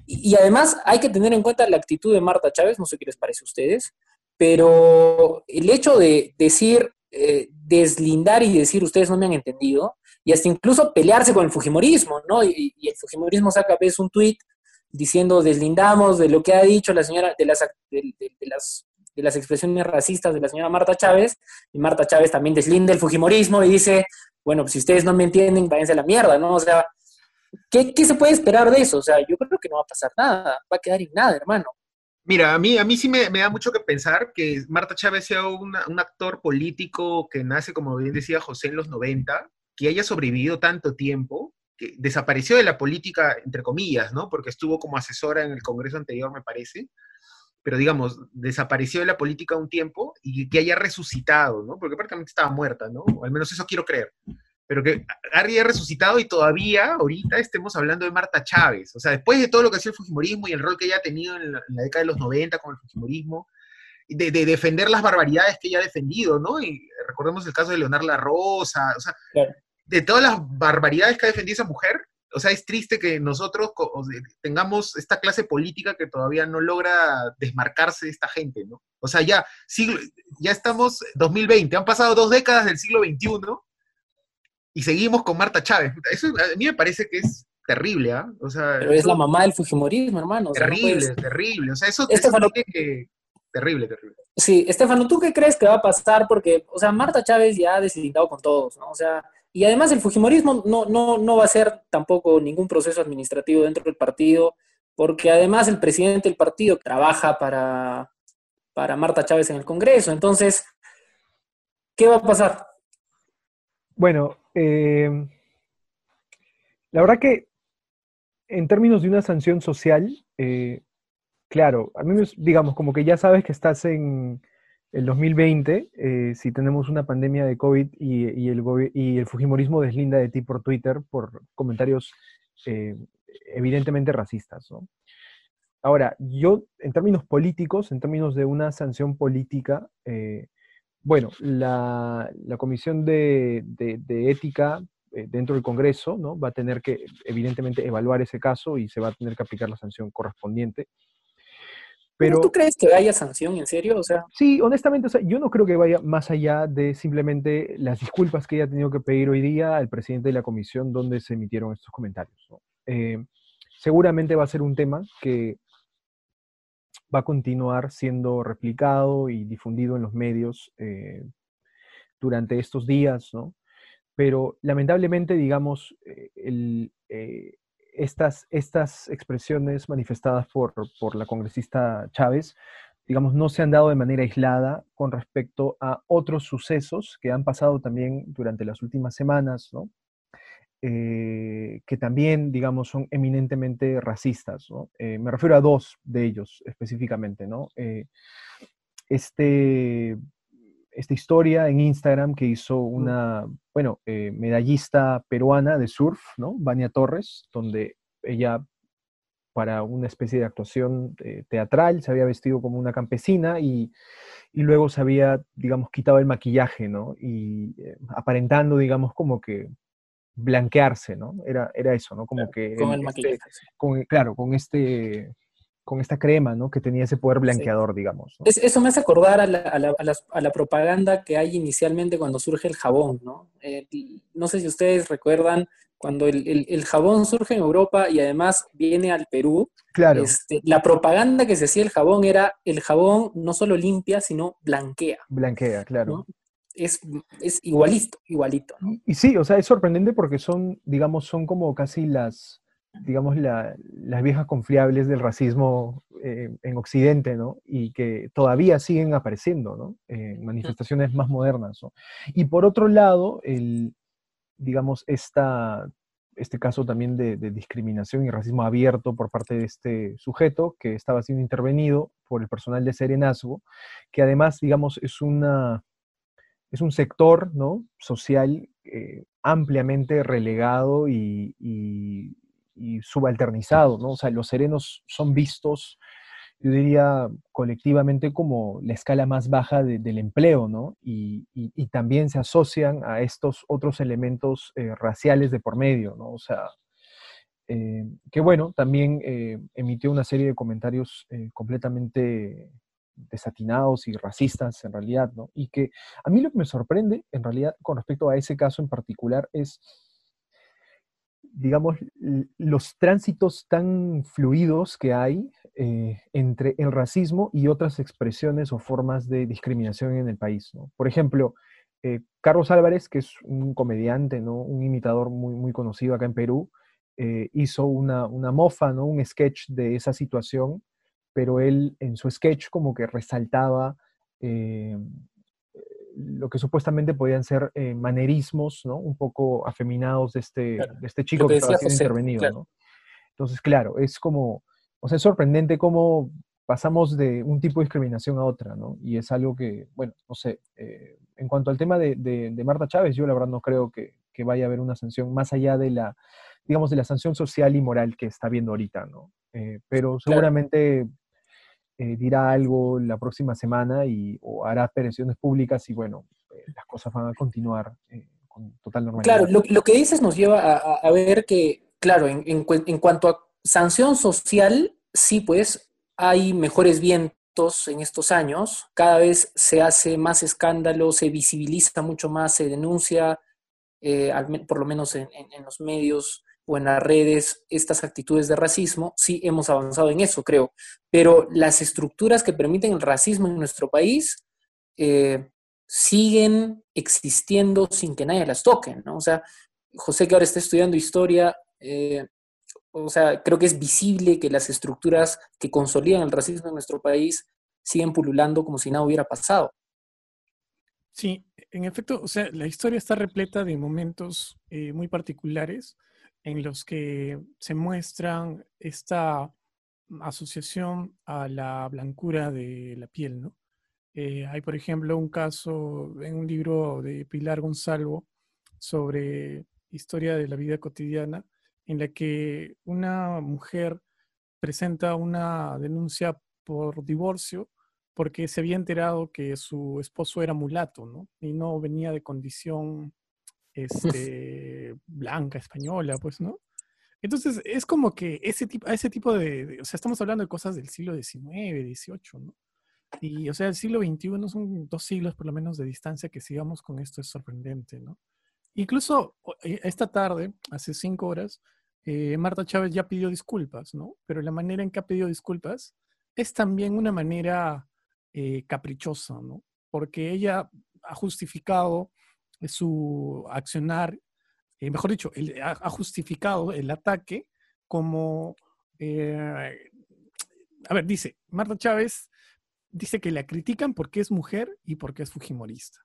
y además hay que tener en cuenta la actitud de Marta Chávez, no sé qué les parece a ustedes, pero el hecho de decir, eh, deslindar y decir ustedes no me han entendido, y hasta incluso pelearse con el Fujimorismo, ¿no? Y, el Fujimorismo saca a veces un tuit diciendo deslindamos de lo que ha dicho la señora, de las, de, las, de las expresiones racistas de la señora Marta Chávez, y Marta Chávez también deslinda el Fujimorismo y dice, bueno, pues si ustedes no me entienden, váyanse a la mierda, ¿no? O sea, ¿qué, ¿qué, se puede esperar de eso? O sea, yo creo que no va a pasar nada, va a quedar en nada, hermano. Mira, a mí, a mí sí me, da mucho que pensar que Marta Chávez sea un actor político que nace, como bien decía José, en los 90, que haya sobrevivido tanto tiempo, que desapareció de la política, entre comillas, ¿no? Porque estuvo como asesora en el Congreso anterior, me parece, pero digamos, desapareció de la política un tiempo y que haya resucitado, ¿no? Porque prácticamente estaba muerta, ¿no? Al menos eso quiero creer pero que haya resucitado y todavía ahorita estemos hablando de Marta Chávez. O sea, después de todo lo que ha sido el Fujimorismo y el rol que ella ha tenido en la, década de los 90 con el Fujimorismo, de, de, defender las barbaridades que ella ha defendido, ¿no? Y recordemos el caso de Leonardo La Rosa, o sea, de todas las barbaridades que ha defendido esa mujer, o sea, es triste que nosotros tengamos esta clase política que todavía no logra desmarcarse de esta gente, ¿no? O sea, ya, siglo, ya estamos 2020, han pasado dos décadas del siglo XXI y seguimos con Marta Chávez. Eso a mí me parece que es terrible, ¿ah? O sea, Pero es la mamá del Fujimorismo, hermano. terrible, terrible. O sea, eso, Estefano, que... Terrible, terrible. Sí, Estefano, ¿tú qué crees que va a pasar? Porque, o sea, Marta Chávez ya ha deslindado con todos, ¿no? O sea, y además el Fujimorismo no, no, no va a ser tampoco ningún proceso administrativo dentro del partido, porque además el presidente del partido trabaja para, para Marta Chávez en el Congreso. Entonces, ¿qué va a pasar? Bueno, eh, la verdad que en términos de una sanción social, eh, claro, a mí digamos como que ya sabes que estás en el 2020, eh, si tenemos una pandemia de COVID y, el, y el Fujimorismo deslinda de ti por Twitter por comentarios evidentemente racistas. Ahora, yo en términos políticos, en términos de una sanción política, bueno, la, Comisión de, Ética eh, dentro del Congreso ¿no? va a tener que, evidentemente, evaluar ese caso y se va a tener que aplicar la sanción correspondiente. Pero, ¿Tú crees que haya sanción, en serio? O sea... Sí, honestamente, yo no creo que vaya más allá de simplemente las disculpas que haya tenido que pedir hoy día al presidente de la comisión donde se emitieron estos comentarios. Eh, seguramente va a ser un tema que va a continuar siendo replicado y difundido en los medios eh, durante estos días, ¿no? Pero lamentablemente, digamos, eh, eh, estas, estas expresiones manifestadas por, por la congresista Chávez, digamos, no se han dado de manera aislada con respecto a otros sucesos que han pasado también durante las últimas semanas, ¿no? Eh, que también, digamos, son eminentemente racistas. Eh, me refiero a dos de ellos específicamente. ¿no? Eh, este, esta historia en Instagram que hizo una, bueno, medallista peruana de surf, ¿no? Vania Torres, donde ella para una especie de actuación teatral, se había vestido como una campesina y, y, luego se había, digamos, quitado el maquillaje, ¿no? Y aparentando, digamos, como que blanquearse, ¿no? Era, era eso, ¿no? Como que... Con el, este, maquillaje. claro, con este con esta crema, ¿no? Que tenía ese poder blanqueador, digamos. eso me hace acordar a la, propaganda que hay inicialmente cuando surge el jabón, ¿no? Eh, no sé si ustedes recuerdan cuando el, jabón surge en Europa y además viene al Perú. Claro. Este, la propaganda que se hacía el jabón era el jabón no solo limpia, sino blanquea. Blanquea, claro es, es igualito, igualito. Y, sí, o sea, es sorprendente porque son, digamos, son como casi las, digamos, las viejas confiables del racismo eh, en Occidente, ¿no? Y que todavía siguen apareciendo, ¿no? En manifestaciones más modernas, ¿no? Y por otro lado, el, digamos, esta, este caso también de, discriminación y racismo abierto por parte de este sujeto que estaba siendo intervenido por el personal de Serenazgo, que además, digamos, es, una, es un sector ¿no? social eh, ampliamente relegado y, subalternizado, ¿no? O sea, los serenos son vistos yo diría, colectivamente como la escala más baja del empleo, ¿no? Y, también se asocian a estos otros elementos eh, raciales de por medio, ¿no? O sea, eh, que bueno, también emitió una serie de comentarios completamente desatinados y racistas en realidad, ¿no? Y que a mí lo que me sorprende en realidad con respecto a ese caso en particular es digamos, los tránsitos tan fluidos que hay eh, entre el racismo y otras expresiones o formas de discriminación en el país. Por ejemplo, eh, Carlos Álvarez, que es un comediante, ¿no? un imitador muy, muy conocido acá en Perú, eh, hizo una, una, mofa, ¿no? un sketch de esa situación, pero él en su sketch como que resaltaba lo que supuestamente podían ser eh, manerismos, ¿no? Un poco afeminados de este, de este chico que, estaba siendo intervenido, ¿no? Entonces, claro, es como, o sea, es sorprendente cómo pasamos de un tipo de discriminación a otra, ¿no? Y es algo que, bueno, no sé, eh, en cuanto al tema de, de, Marta Chávez, yo la verdad no creo que, que, vaya a haber una sanción más allá de la, digamos, de la sanción social y moral que está viendo ahorita, ¿no? Eh, pero seguramente eh, dirá algo la próxima semana y, o hará apariciones públicas y bueno, eh, las cosas van a continuar eh, con total normalidad. Claro, lo, que dices nos lleva a, ver que, claro, en, en, cuanto a sanción social, sí, pues hay mejores vientos en estos años, cada vez se hace más escándalo, se visibiliza mucho más, se denuncia, por lo menos en, en los medios o en las redes estas actitudes de racismo, sí hemos avanzado en eso, creo. Pero las estructuras que permiten el racismo en nuestro país eh, siguen existiendo sin que nadie las toque, ¿no? O sea, José que ahora está estudiando historia, eh, o sea, creo que es visible que las estructuras que consolidan el racismo en nuestro país siguen pululando como si nada hubiera pasado. Sí, en efecto, o sea, la historia está repleta de momentos eh, muy particulares en los que se muestran esta asociación a la blancura de la piel, ¿no? Eh, hay, por ejemplo, un caso en un libro de Pilar Gonzalo sobre historia de la vida cotidiana, en la que una mujer presenta una denuncia por divorcio porque se había enterado que su esposo era mulato, ¿no? Y no venía de condición este, blanca, española, pues, ¿no? Entonces, es como que ese tipo, ese tipo de, o sea, estamos hablando de cosas del siglo XIX, XVIII, ¿no? Y, o sea, el siglo XXI son dos siglos por lo menos de distancia que sigamos con esto es sorprendente, ¿no? Incluso eh, esta tarde, hace cinco horas, eh, Marta Chávez ya pidió disculpas, ¿no? Pero la manera en que ha pedido disculpas es también una manera eh, caprichosa, ¿no? Porque ella ha justificado su accionar, eh, mejor dicho, ha, justificado el ataque como, eh, a ver, dice, Marta Chávez dice que la critican porque es mujer y porque es fujimorista.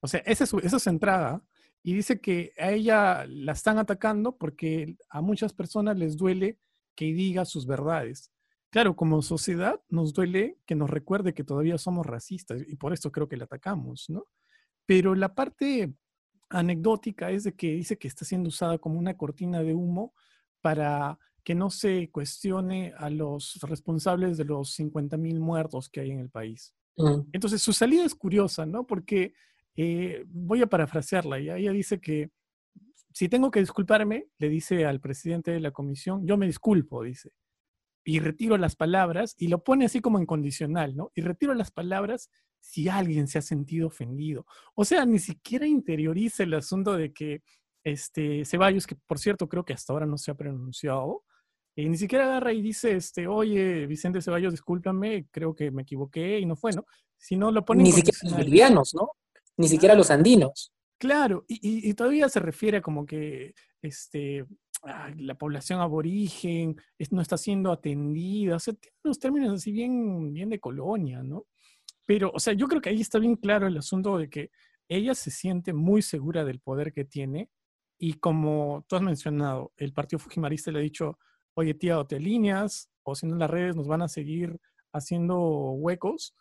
O sea, esa es su, entrada. Y dice que a ella la están atacando porque a muchas personas les duele que diga sus verdades. Claro, como sociedad nos duele que nos recuerde que todavía somos racistas y por eso creo que la atacamos, ¿no? Pero la parte anecdótica es de que dice que está siendo usada como una cortina de humo para que no se cuestione a los responsables de los 50.000 muertos que hay en el país. Mm. Entonces, su salida es curiosa, ¿no? Porque eh, voy a parafrasearla, y ella dice que si tengo que disculparme, le dice al presidente de la comisión, yo me disculpo, dice y retiro las palabras, y lo pone así como en condicional, ¿no? Y retiro las palabras si alguien se ha sentido ofendido. O sea, ni siquiera interioriza el asunto de que este Ceballos, que por cierto creo que hasta ahora no se ha pronunciado, y ni siquiera agarra y dice, este, oye, Vicente Ceballos, discúlpame, creo que me equivoqué y no fue, ¿no? Si no lo pone... Ni siquiera los bolivianos, ¿no? Ni siquiera los andinos. Claro, y, y, todavía se refiere como que, este, la población aborigen no está siendo atendida, o sea, tiene unos términos así bien, bien de colonia, ¿no? Pero, o sea, yo creo que ahí está bien claro el asunto de que ella se siente muy segura del poder que tiene Y como tú has mencionado, el partido Fujimarista le ha dicho, oye tía, o te alineas, o si no las redes nos van a seguir haciendo huecos.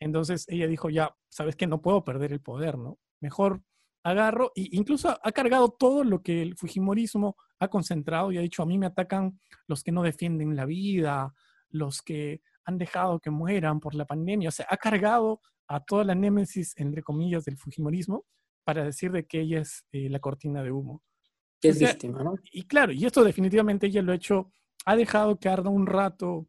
Entonces ella dijo, ya, sabes que no puedo perder el poder, ¿no? Mejor agarro, e incluso ha cargado todo lo que el Fujimorismo ha concentrado y ha dicho, a mí me atacan los que no defienden la vida, los que han dejado que mueran por la pandemia, o sea, ha cargado a toda la némesis, entre comillas, del Fujimorismo para decir de que ella es eh, la cortina de humo. Que es víctima, ¿no? Y claro, y esto definitivamente ella lo ha hecho, ha dejado que arda un rato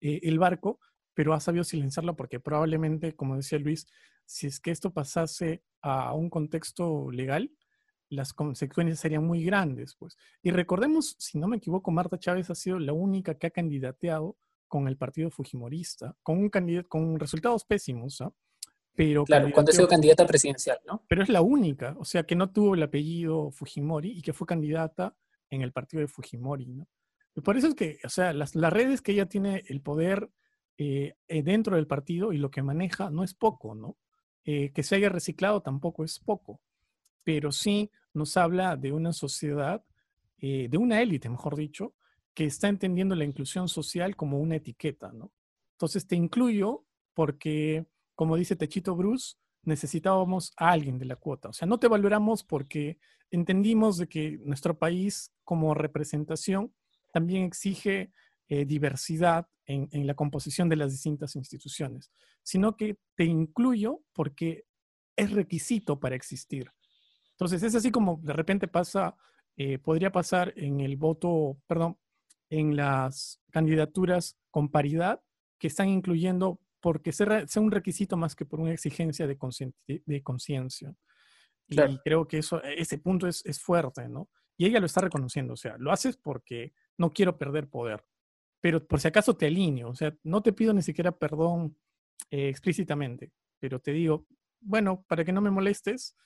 eh, el barco, pero ha sabido silenciarlo porque probablemente, como decía Luis, si es que esto pasase a un contexto legal, las consecuencias serían muy grandes. Pues. Y recordemos, si no me equivoco, Marta Chávez ha sido la única que ha candidateado con el partido Fujimorista, con, un con resultados pésimos, ¿ah? Pero claro, cuando ha sido candidata presidencial, ¿no? Pero es la única, o sea, que no tuvo el apellido Fujimori y que fue candidata en el partido de Fujimori, ¿no? Y por eso es que, o sea, las, las redes que ella tiene el poder eh, eh, dentro del partido y lo que maneja no es poco, ¿no? Eh, que se haya reciclado tampoco es poco, pero sí nos habla de una sociedad, de una élite, mejor dicho, que está entendiendo la inclusión social como una etiqueta, ¿no? Entonces te incluyo porque, como dice Techito Bruce, necesitábamos a alguien de la cuota. O sea, no te valoramos porque entendimos de que nuestro país como representación también exige eh, diversidad en, en, la composición de las distintas instituciones, sino que te incluyo porque es requisito para existir. Entonces, es así como de repente pasa, eh, podría pasar en el voto, perdón, en las candidaturas con paridad que están incluyendo porque sea, un requisito más que por una exigencia de conciencia. Y creo que eso, ese punto es, es, fuerte, ¿no? Y ella lo está reconociendo, o sea, lo haces porque no quiero perder poder, pero por si acaso te alineo, o sea, no te pido ni siquiera perdón eh, explícitamente, pero te digo, bueno, para que no me molestes,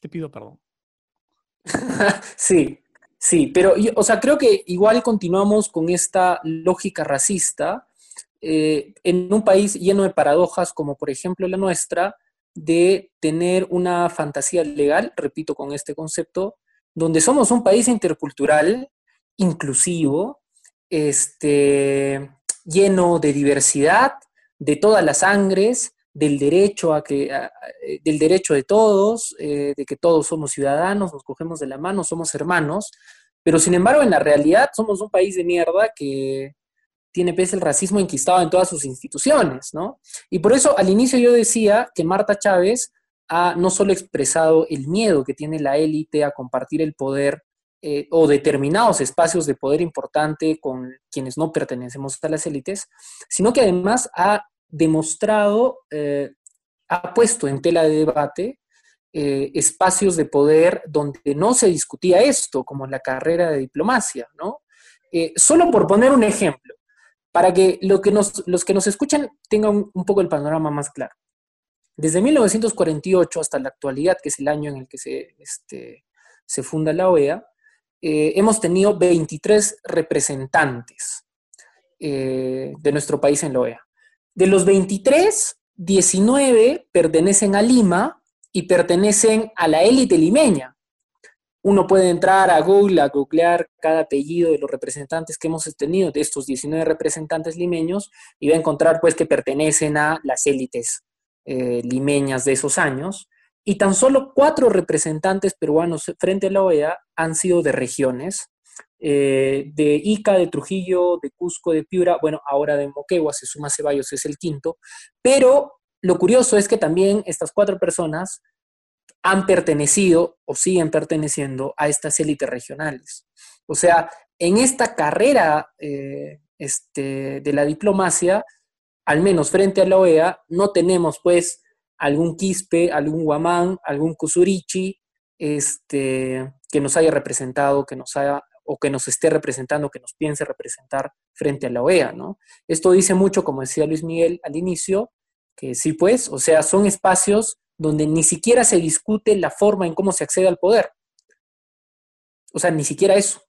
te pido perdón. sí, Sí, pero, o sea, creo que igual continuamos con esta lógica racista eh, en un país lleno de paradojas como por ejemplo la nuestra, de tener una fantasía legal, repito con este concepto, donde somos un país intercultural, inclusivo, este, lleno de diversidad, de todas las sangres, del derecho a que del derecho de todos, eh, de que todos somos ciudadanos, nos cogemos de la mano, somos hermanos, pero sin embargo en la realidad somos un país de mierda que tiene pese el racismo enquistado en todas sus instituciones, ¿no? Y por eso al inicio yo decía que Marta Chávez ha no solo expresado el miedo que tiene la élite a compartir el poder eh, o determinados espacios de poder importante con quienes no pertenecemos a las élites, sino que además ha demostrado, eh, ha puesto en tela de debate eh, espacios de poder donde no se discutía esto, como la carrera de diplomacia, ¿no? Solo por poner un ejemplo, para que, lo que nos, los que nos escuchan tengan un, poco el panorama más claro. Desde 1948 hasta la actualidad, que es el año en el que se, este, se funda la OEA, hemos tenido 23 representantes de nuestro país en la OEA. De los 23, 19 pertenecen a Lima y pertenecen a la élite limeña. Uno puede entrar a Google a googlear cada apellido de los representantes que hemos tenido, de estos 19 representantes limeños, y va a encontrar pues que pertenecen a las élites eh, limeñas de esos años. Y tan solo cuatro representantes peruanos frente a la OEA han sido de regiones, eh, de Ica, de Trujillo, de Cusco, de Piura, bueno, ahora de Moquegua, se suma Ceballos, es el quinto, pero lo curioso es que también estas cuatro personas han pertenecido o siguen perteneciendo a estas élites regionales. O sea, en esta carrera eh, este, de la diplomacia, al menos frente a la OEA, no tenemos pues algún quispe, algún guamán, algún cusurichi, este, que nos haya representado, que nos haya o que nos esté representando, que nos piense representar frente a la OEA, ¿no? Esto dice mucho, como decía Luis Miguel al inicio, que sí, pues, o sea, son espacios donde ni siquiera se discute la forma en cómo se accede al poder. O sea, ni siquiera eso.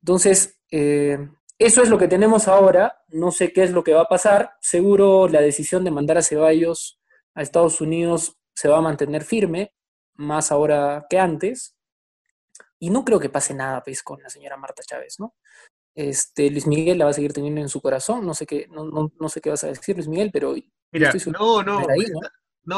Entonces, eh, eso es lo que tenemos ahora. No sé qué es lo que va a pasar. Seguro la decisión de mandar a Ceballos a Estados Unidos se va a mantener firme, más ahora que antes. y no creo que pase nada pues, con la señora Marta Chávez, ¿no? Este, Luis Miguel la va a seguir teniendo en su corazón, no sé qué, no, no, no sé qué vas a decir, Luis Miguel, pero Mira, no, no, no,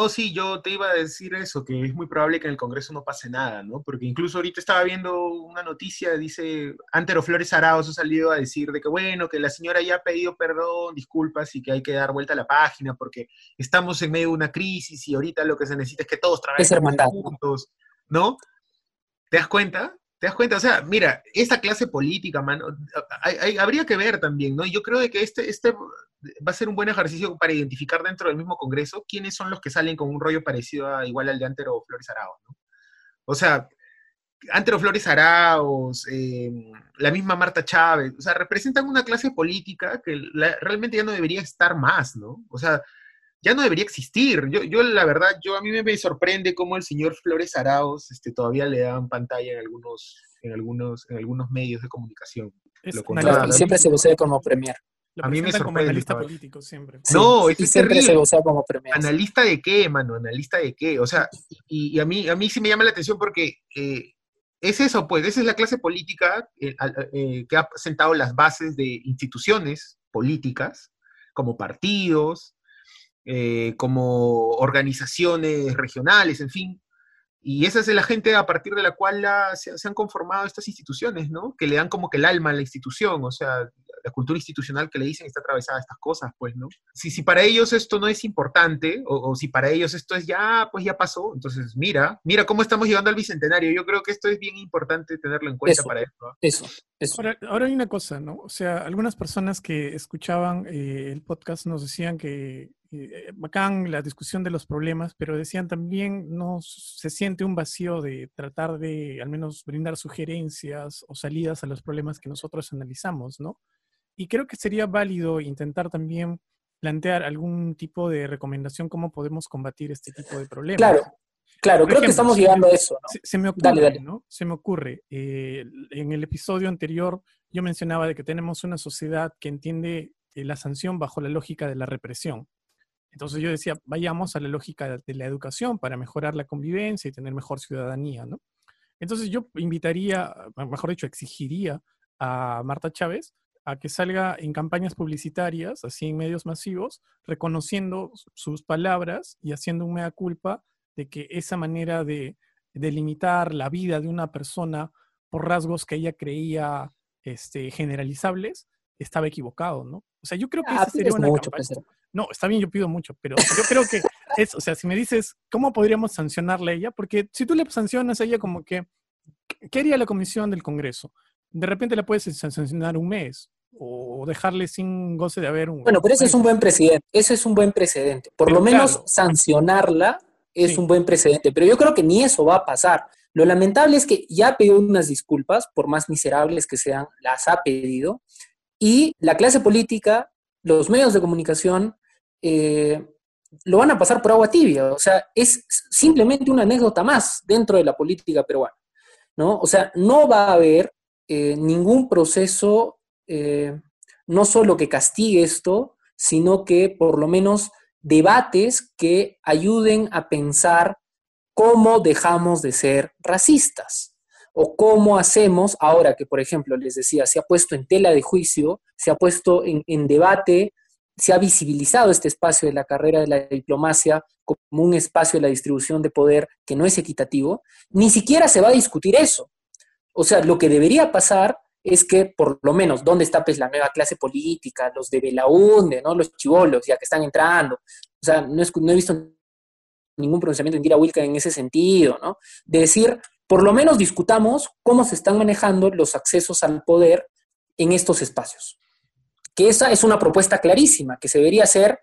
sí, yo te iba a decir eso, que es muy probable que en el Congreso no pase nada, ¿no? Porque incluso ahorita estaba viendo una noticia, dice, Antero Flores Arauz ha salido a decir de que, bueno, que la señora ya ha pedido perdón, disculpas y que hay que dar vuelta a la página porque estamos en medio de una crisis y ahorita lo que se necesita es que todos trabajen juntos, ¿no? ¿Te das cuenta? ¿Te das cuenta? O sea, mira, esta clase política, mano, habría que ver también, ¿no? Yo creo de que este, este va a ser un buen ejercicio para identificar dentro del mismo Congreso quiénes son los que salen con un rollo parecido a, igual al de Antero Flores Arauz, ¿no? O sea, Antero Flores Arauz, eh, la misma Marta Chávez, o sea, representan una clase política que realmente ya no debería estar más, ¿no? O sea, ya no debería existir. Yo, yo la verdad, yo a mí me, sorprende cómo el señor Flores Arauz este, todavía le dan pantalla en algunos, en algunos, en algunos medios de comunicación. siempre se ve como premier a mí me sorprende. Como analista político siempre. No, es siempre se usa como premio. ¿Analista de qué, mano? ¿Analista de qué? O sea, y, a, mí, a mí sí me llama la atención porque eh, es eso, pues, esa es la clase política eh, eh, que ha sentado las bases de instituciones políticas, como partidos, como organizaciones regionales, en fin, y esa es la gente a partir de la cual se, han conformado estas instituciones, ¿no? Que le dan como que el alma a la institución, o sea, la cultura institucional que le dicen está atravesada a estas cosas, pues, ¿no? Si, si para ellos esto no es importante, o, si para ellos esto es ya, pues ya pasó, entonces mira, mira cómo estamos llegando al Bicentenario. Yo creo que esto es bien importante tenerlo en cuenta para esto. Eso, eso. Ahora, hay una cosa, ¿no? O sea, algunas personas que escuchaban eh, el podcast nos decían que eh, bacán la discusión de los problemas, pero decían también no se siente un vacío de tratar de al menos brindar sugerencias o salidas a los problemas que nosotros analizamos, ¿no? Y creo que sería válido intentar también plantear algún tipo de recomendación cómo podemos combatir este tipo de problemas. Claro, claro, creo que estamos llegando a eso. Se, me ocurre, ¿no? Se me ocurre. Eh, en el episodio anterior yo mencionaba de que tenemos una sociedad que entiende eh, la sanción bajo la lógica de la represión. Entonces yo decía, vayamos a la lógica de la educación para mejorar la convivencia y tener mejor ciudadanía, ¿no? Entonces yo invitaría, mejor dicho, exigiría a Marta Chávez a que salga en campañas publicitarias, así en medios masivos, reconociendo sus palabras y haciendo un mea culpa de que esa manera de, delimitar la vida de una persona por rasgos que ella creía este, generalizables estaba equivocado, ¿no? O sea, yo creo que ah, esa sería una mucho, no, está bien, yo pido mucho, pero yo creo que es, o sea, si me dices, ¿cómo podríamos sancionarle a ella? Porque si tú le sancionas a ella como que, ¿qué haría la comisión del Congreso? De repente la puedes sancionar un mes o dejarle sin goce de haber un... Bueno, pero ese es un buen precedente, ese es un buen precedente. Por lo menos sancionarla es un buen precedente, pero yo creo que ni eso va a pasar. Lo lamentable es que ya pidió unas disculpas, por más miserables que sean, las ha pedido, y la clase política, los medios de comunicación, eh, lo van a pasar por agua tibia. O sea, es simplemente una anécdota más dentro de la política peruana. ¿no? O sea, no va a haber eh, ningún proceso, eh, no solo que castigue esto, sino que por lo menos debates que ayuden a pensar cómo dejamos de ser racistas o cómo hacemos ahora que, por ejemplo, les decía, se ha puesto en tela de juicio, se ha puesto en, en debate se ha visibilizado este espacio de la carrera de la diplomacia como un espacio de la distribución de poder que no es equitativo, ni siquiera se va a discutir eso. O sea, lo que debería pasar es que, por lo menos, ¿dónde está pues, la nueva clase política? Los de Belaunde, ¿no? Los chivolos, ya que están entrando. O sea, no, he visto ningún pronunciamiento de Indira en ese sentido, ¿no? De decir, por lo menos discutamos cómo se están manejando los accesos al poder en estos espacios que esa es una propuesta clarísima, que se debería hacer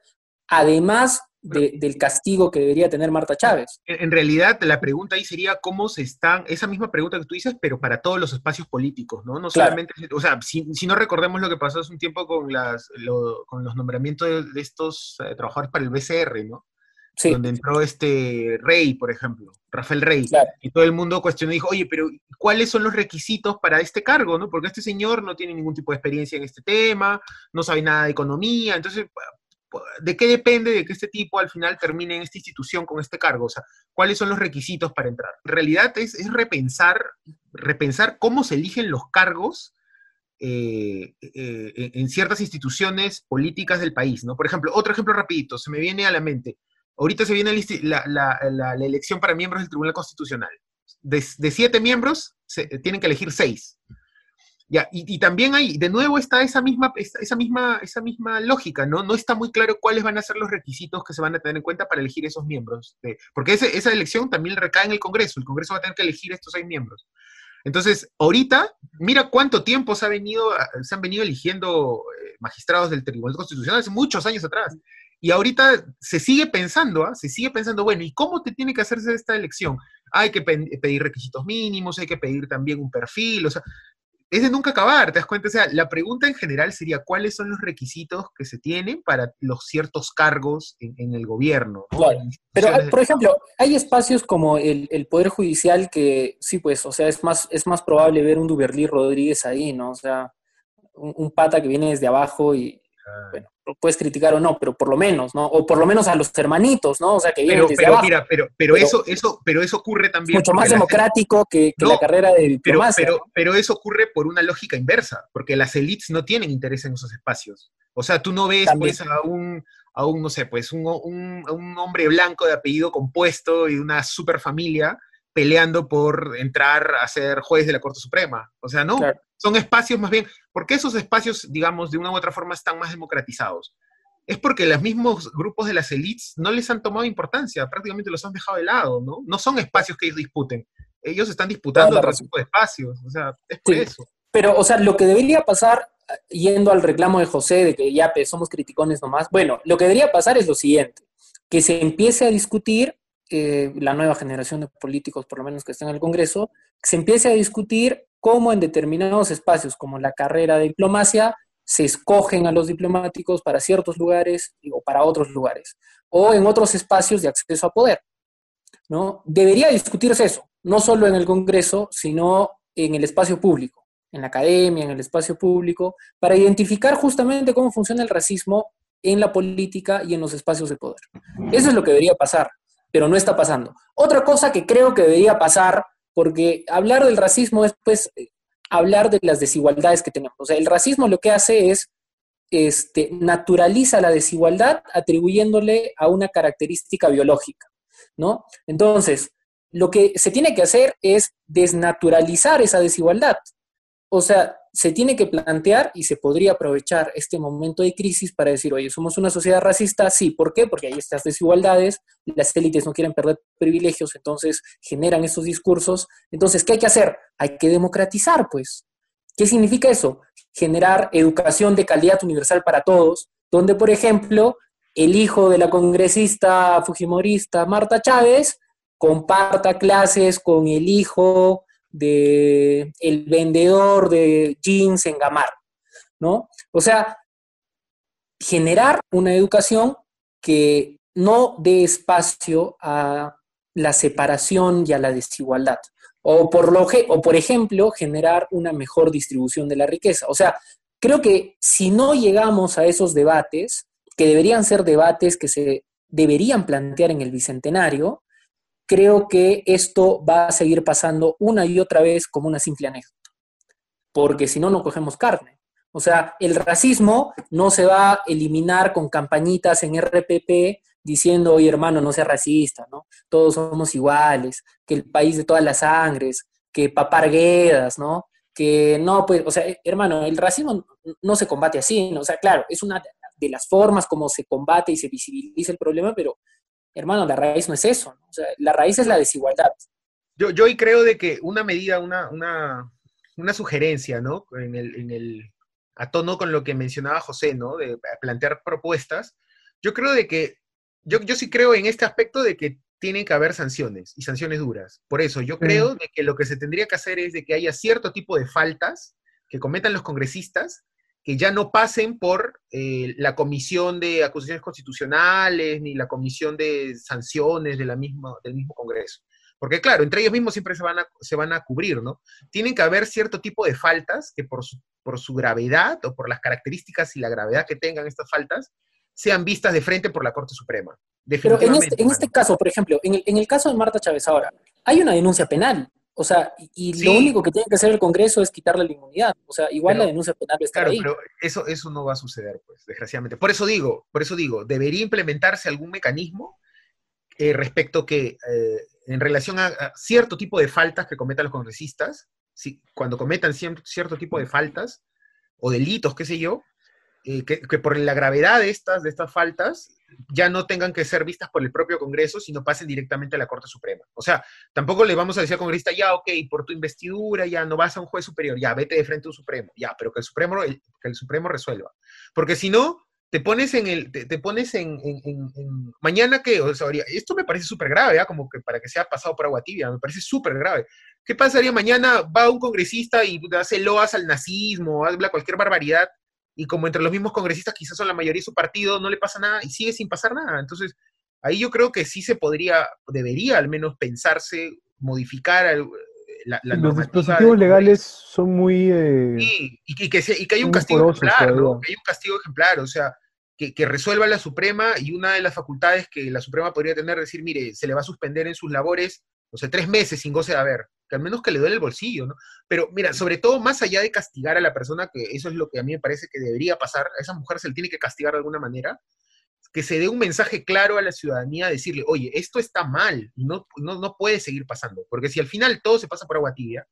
además del castigo que debería tener Marta Chávez. En realidad, la pregunta ahí sería cómo se están, esa misma pregunta que tú dices, pero para todos los espacios políticos, ¿no? No solamente, o sea, si, no recordemos lo que pasó hace un tiempo con, las, con los nombramientos de, estos eh, trabajadores para el BCR, ¿no? Donde entró este Rey, por ejemplo, Rafael Rey, y todo el mundo cuestionó y dijo, oye, pero ¿cuáles son los requisitos para este cargo? ¿no? Porque este señor no tiene ningún tipo de experiencia en este tema, no sabe nada de economía, entonces, ¿de qué depende de que este tipo al final termine en esta institución con este cargo? O sea, ¿cuáles son los requisitos para entrar? En realidad es, es repensar, repensar cómo se eligen los cargos eh, eh, en ciertas instituciones políticas del país, ¿no? Por ejemplo, otro ejemplo rapidito, se me viene a la mente. Ahorita se viene la, la, la, la elección para miembros del Tribunal Constitucional. De, siete miembros, se, tienen que elegir seis. Y, también hay, de nuevo está esa misma, lógica, ¿no? No está muy claro cuáles van a ser los requisitos que se van a tener en cuenta para elegir esos miembros. Porque esa elección también recae en el Congreso. El Congreso va a tener que elegir estos seis miembros. Entonces, ahorita, mira cuánto tiempo se, se han venido eligiendo eh, magistrados del Tribunal Constitucional, hace muchos años atrás. Y ahorita se sigue pensando, ¿ah? se sigue pensando, bueno, ¿y cómo te tiene que hacerse esta elección? Hay que pedir requisitos mínimos, hay que pedir también un perfil, o sea, es de nunca acabar, ¿te das cuenta? O sea, la pregunta en general sería, ¿cuáles son los requisitos que se tienen para los ciertos cargos en, en el gobierno? ¿no? Claro. Pero, por ejemplo, hay espacios como el, el, Poder Judicial que, sí, pues, o sea, es más, es más probable ver un Duberlí Rodríguez ahí, ¿no? O sea, un, un pata que viene desde abajo y, bueno, lo puedes criticar o no, pero por lo menos, ¿no? O por lo menos a los hermanitos, ¿no? O sea, que pero, pero, abajo. Mira, pero, pero, pero, eso, eso, pero eso ocurre también. Mucho más democrático que, que no, la carrera de diplomacia. Pero, pero, eso ocurre por una lógica inversa, porque las élites no tienen interés en esos espacios. O sea, tú no ves también. pues a un, a un, no sé, pues un, un, un hombre blanco de apellido compuesto y una super familia peleando por entrar a ser juez de la Corte Suprema. O sea, no, claro. Son espacios más bien, porque esos espacios, digamos, de una u otra forma están más democratizados. Es porque los mismos grupos de las élites no les han tomado importancia, prácticamente los han dejado de lado, ¿no? No son espacios que ellos disputen, ellos están disputando otro tipo de espacios, o sea, es por sí. eso. Pero, o sea, lo que debería pasar, yendo al reclamo de José de que ya pues, somos criticones nomás, bueno, lo que debería pasar es lo siguiente, que se empiece a discutir eh, la nueva generación de políticos, por lo menos que están en el Congreso, se empiece a discutir cómo en determinados espacios, como la carrera de diplomacia, se escogen a los diplomáticos para ciertos lugares o para otros lugares, o en otros espacios de acceso a poder. ¿no? Debería discutirse eso, no solo en el Congreso, sino en el espacio público, en la academia, en el espacio público, para identificar justamente cómo funciona el racismo en la política y en los espacios de poder. Eso es lo que debería pasar pero no está pasando. Otra cosa que creo que debería pasar, porque hablar del racismo es pues hablar de las desigualdades que tenemos. O sea, el racismo lo que hace es este, naturaliza la desigualdad atribuyéndole a una característica biológica, ¿no? Entonces, lo que se tiene que hacer es desnaturalizar esa desigualdad. O sea, se tiene que plantear y se podría aprovechar este momento de crisis para decir, oye, somos una sociedad racista, sí, ¿por qué? Porque hay estas desigualdades, las élites no quieren perder privilegios, entonces generan esos discursos. Entonces, ¿qué hay que hacer? Hay que democratizar, pues. ¿Qué significa eso? Generar educación de calidad universal para todos, donde, por ejemplo, el hijo de la congresista fujimorista Marta Chávez comparta clases con el hijo de el vendedor de jeans en Gamar, ¿no? O sea, generar una educación que no dé espacio a la separación y a la desigualdad. O por, lo, o por ejemplo, generar una mejor distribución de la riqueza. O sea, creo que si no llegamos a esos debates, que deberían ser debates que se deberían plantear en el Bicentenario, creo que esto va a seguir pasando una y otra vez como una simple anécdota, porque si no, no cogemos carne. O sea, el racismo no se va a eliminar con campañitas en RPP diciendo, oye hermano, no seas racista, ¿no? Todos somos iguales, que el país de todas las sangres, que paparguedas, ¿no? Que no, pues, o sea, hermano, el racismo no se combate así, ¿no? O sea, claro, es una de las formas como se combate y se visibiliza el problema, pero hermano, la raíz no es eso, ¿no? o sea, la raíz es la desigualdad. Yo, yo hoy creo de que una medida, una, una, una sugerencia, ¿no? En el, en el, a tono con lo que mencionaba José, ¿no? De plantear propuestas. Yo creo de que, yo, yo sí creo en este aspecto de que tienen que haber sanciones y sanciones duras. Por eso yo creo de que lo que se tendría que hacer es de que haya cierto tipo de faltas que cometan los congresistas que ya no pasen por eh, la comisión de acusaciones constitucionales ni la comisión de sanciones de la misma, del mismo Congreso. Porque claro, entre ellos mismos siempre se van, a, se van a cubrir, ¿no? Tienen que haber cierto tipo de faltas que por su, por su gravedad o por las características y la gravedad que tengan estas faltas, sean vistas de frente por la Corte Suprema. Pero en este, en este caso, por ejemplo, en el, en el caso de Marta Chávez ahora, hay una denuncia penal. O sea, y, lo único que tiene que hacer el Congreso es quitarle la inmunidad. O sea, igual la denuncia penal está claro, pero eso, eso no va a suceder, pues, desgraciadamente. Por eso digo, por eso digo, debería implementarse algún mecanismo eh, respecto que, eh, en relación a, cierto tipo de faltas que cometan los congresistas, si, cuando cometan cierto, cierto tipo de faltas o delitos, qué sé yo, que, por la gravedad de estas, de estas faltas, ya no tengan que ser vistas por el propio Congreso, sino pasen directamente a la Corte Suprema. O sea, tampoco le vamos a decir al congresista, ya, ok, por tu investidura, ya no vas a un juez superior, ya, vete de frente a un Supremo, ya, pero que el Supremo, que el Supremo resuelva. Porque si no, te pones en el, te, pones en, mañana que, o sea, esto me parece súper grave, ¿eh? como que para que sea pasado por agua tibia, me parece súper grave. ¿Qué pasaría mañana? Va un congresista y hace loas al nazismo, habla cualquier barbaridad, y como entre los mismos congresistas quizás son la mayoría de su partido, no le pasa nada y sigue sin pasar nada. Entonces, ahí yo creo que sí se podría, debería al menos pensarse, modificar la, la Los dispositivos legales son muy... Eh, sí, y, que, y que hay un castigo ejemplar, ¿no? Que hay un castigo ejemplar, o sea, que, que, resuelva la Suprema y una de las facultades que la Suprema podría tener, decir, mire, se le va a suspender en sus labores, o sea, tres meses sin goce de haber al menos que le duele el bolsillo, ¿no? Pero mira, sobre todo más allá de castigar a la persona, que eso es lo que a mí me parece que debería pasar, a esa mujer se le tiene que castigar de alguna manera, que se dé un mensaje claro a la ciudadanía, decirle, oye, esto está mal, no, no, no puede seguir pasando, porque si al final todo se pasa por agua tibia,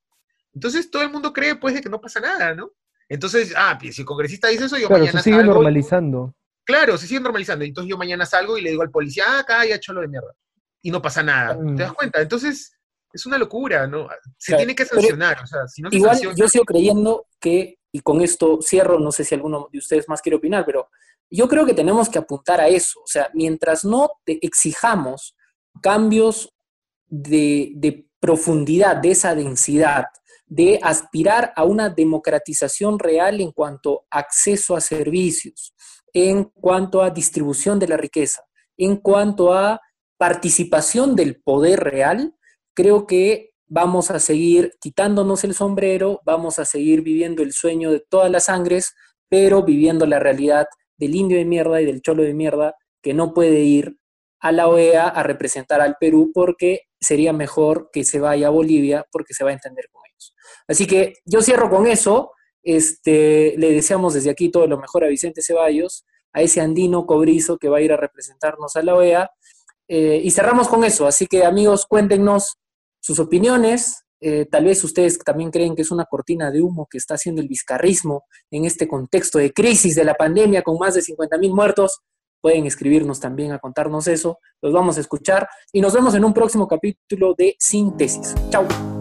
entonces todo el mundo cree pues de que no pasa nada, ¿no? Entonces, ah, pues, si el congresista dice eso, yo claro, se sigue normalizando. Claro, se sigue normalizando. Entonces yo mañana salgo y le digo al policía, ah, acá ya cholo de mierda. Y no pasa nada. ¿Te mm. das cuenta? Entonces, es una locura, ¿no? Se tiene que sancionar, o sea, si no se Igual yo sigo creyendo que, y con esto cierro, no sé si alguno de ustedes más quiere opinar, pero yo creo que tenemos que apuntar a eso, o sea, mientras no te exijamos cambios de, de profundidad, de esa densidad, de aspirar a una democratización real en cuanto a acceso a servicios, en cuanto a distribución de la riqueza, en cuanto a participación del poder real, creo que vamos a seguir quitándonos el sombrero, vamos a seguir viviendo el sueño de todas las sangres, pero viviendo la realidad del indio de mierda y del cholo de mierda que no puede ir a la OEA a representar al Perú porque sería mejor que se vaya a Bolivia porque se va a entender con ellos. Así que yo cierro con eso. Este, le deseamos desde aquí todo lo mejor a Vicente Ceballos, a ese andino cobrizo que va a ir a representarnos a la OEA. Eh, y cerramos con eso. Así que amigos, cuéntenos sus opiniones. Eh, tal vez ustedes también creen que es una cortina de humo que está haciendo el vizcarrismo en este contexto de crisis de la pandemia con más de 50 mil muertos. Pueden escribirnos también a contarnos eso. Los vamos a escuchar y nos vemos en un próximo capítulo de Síntesis. Chao.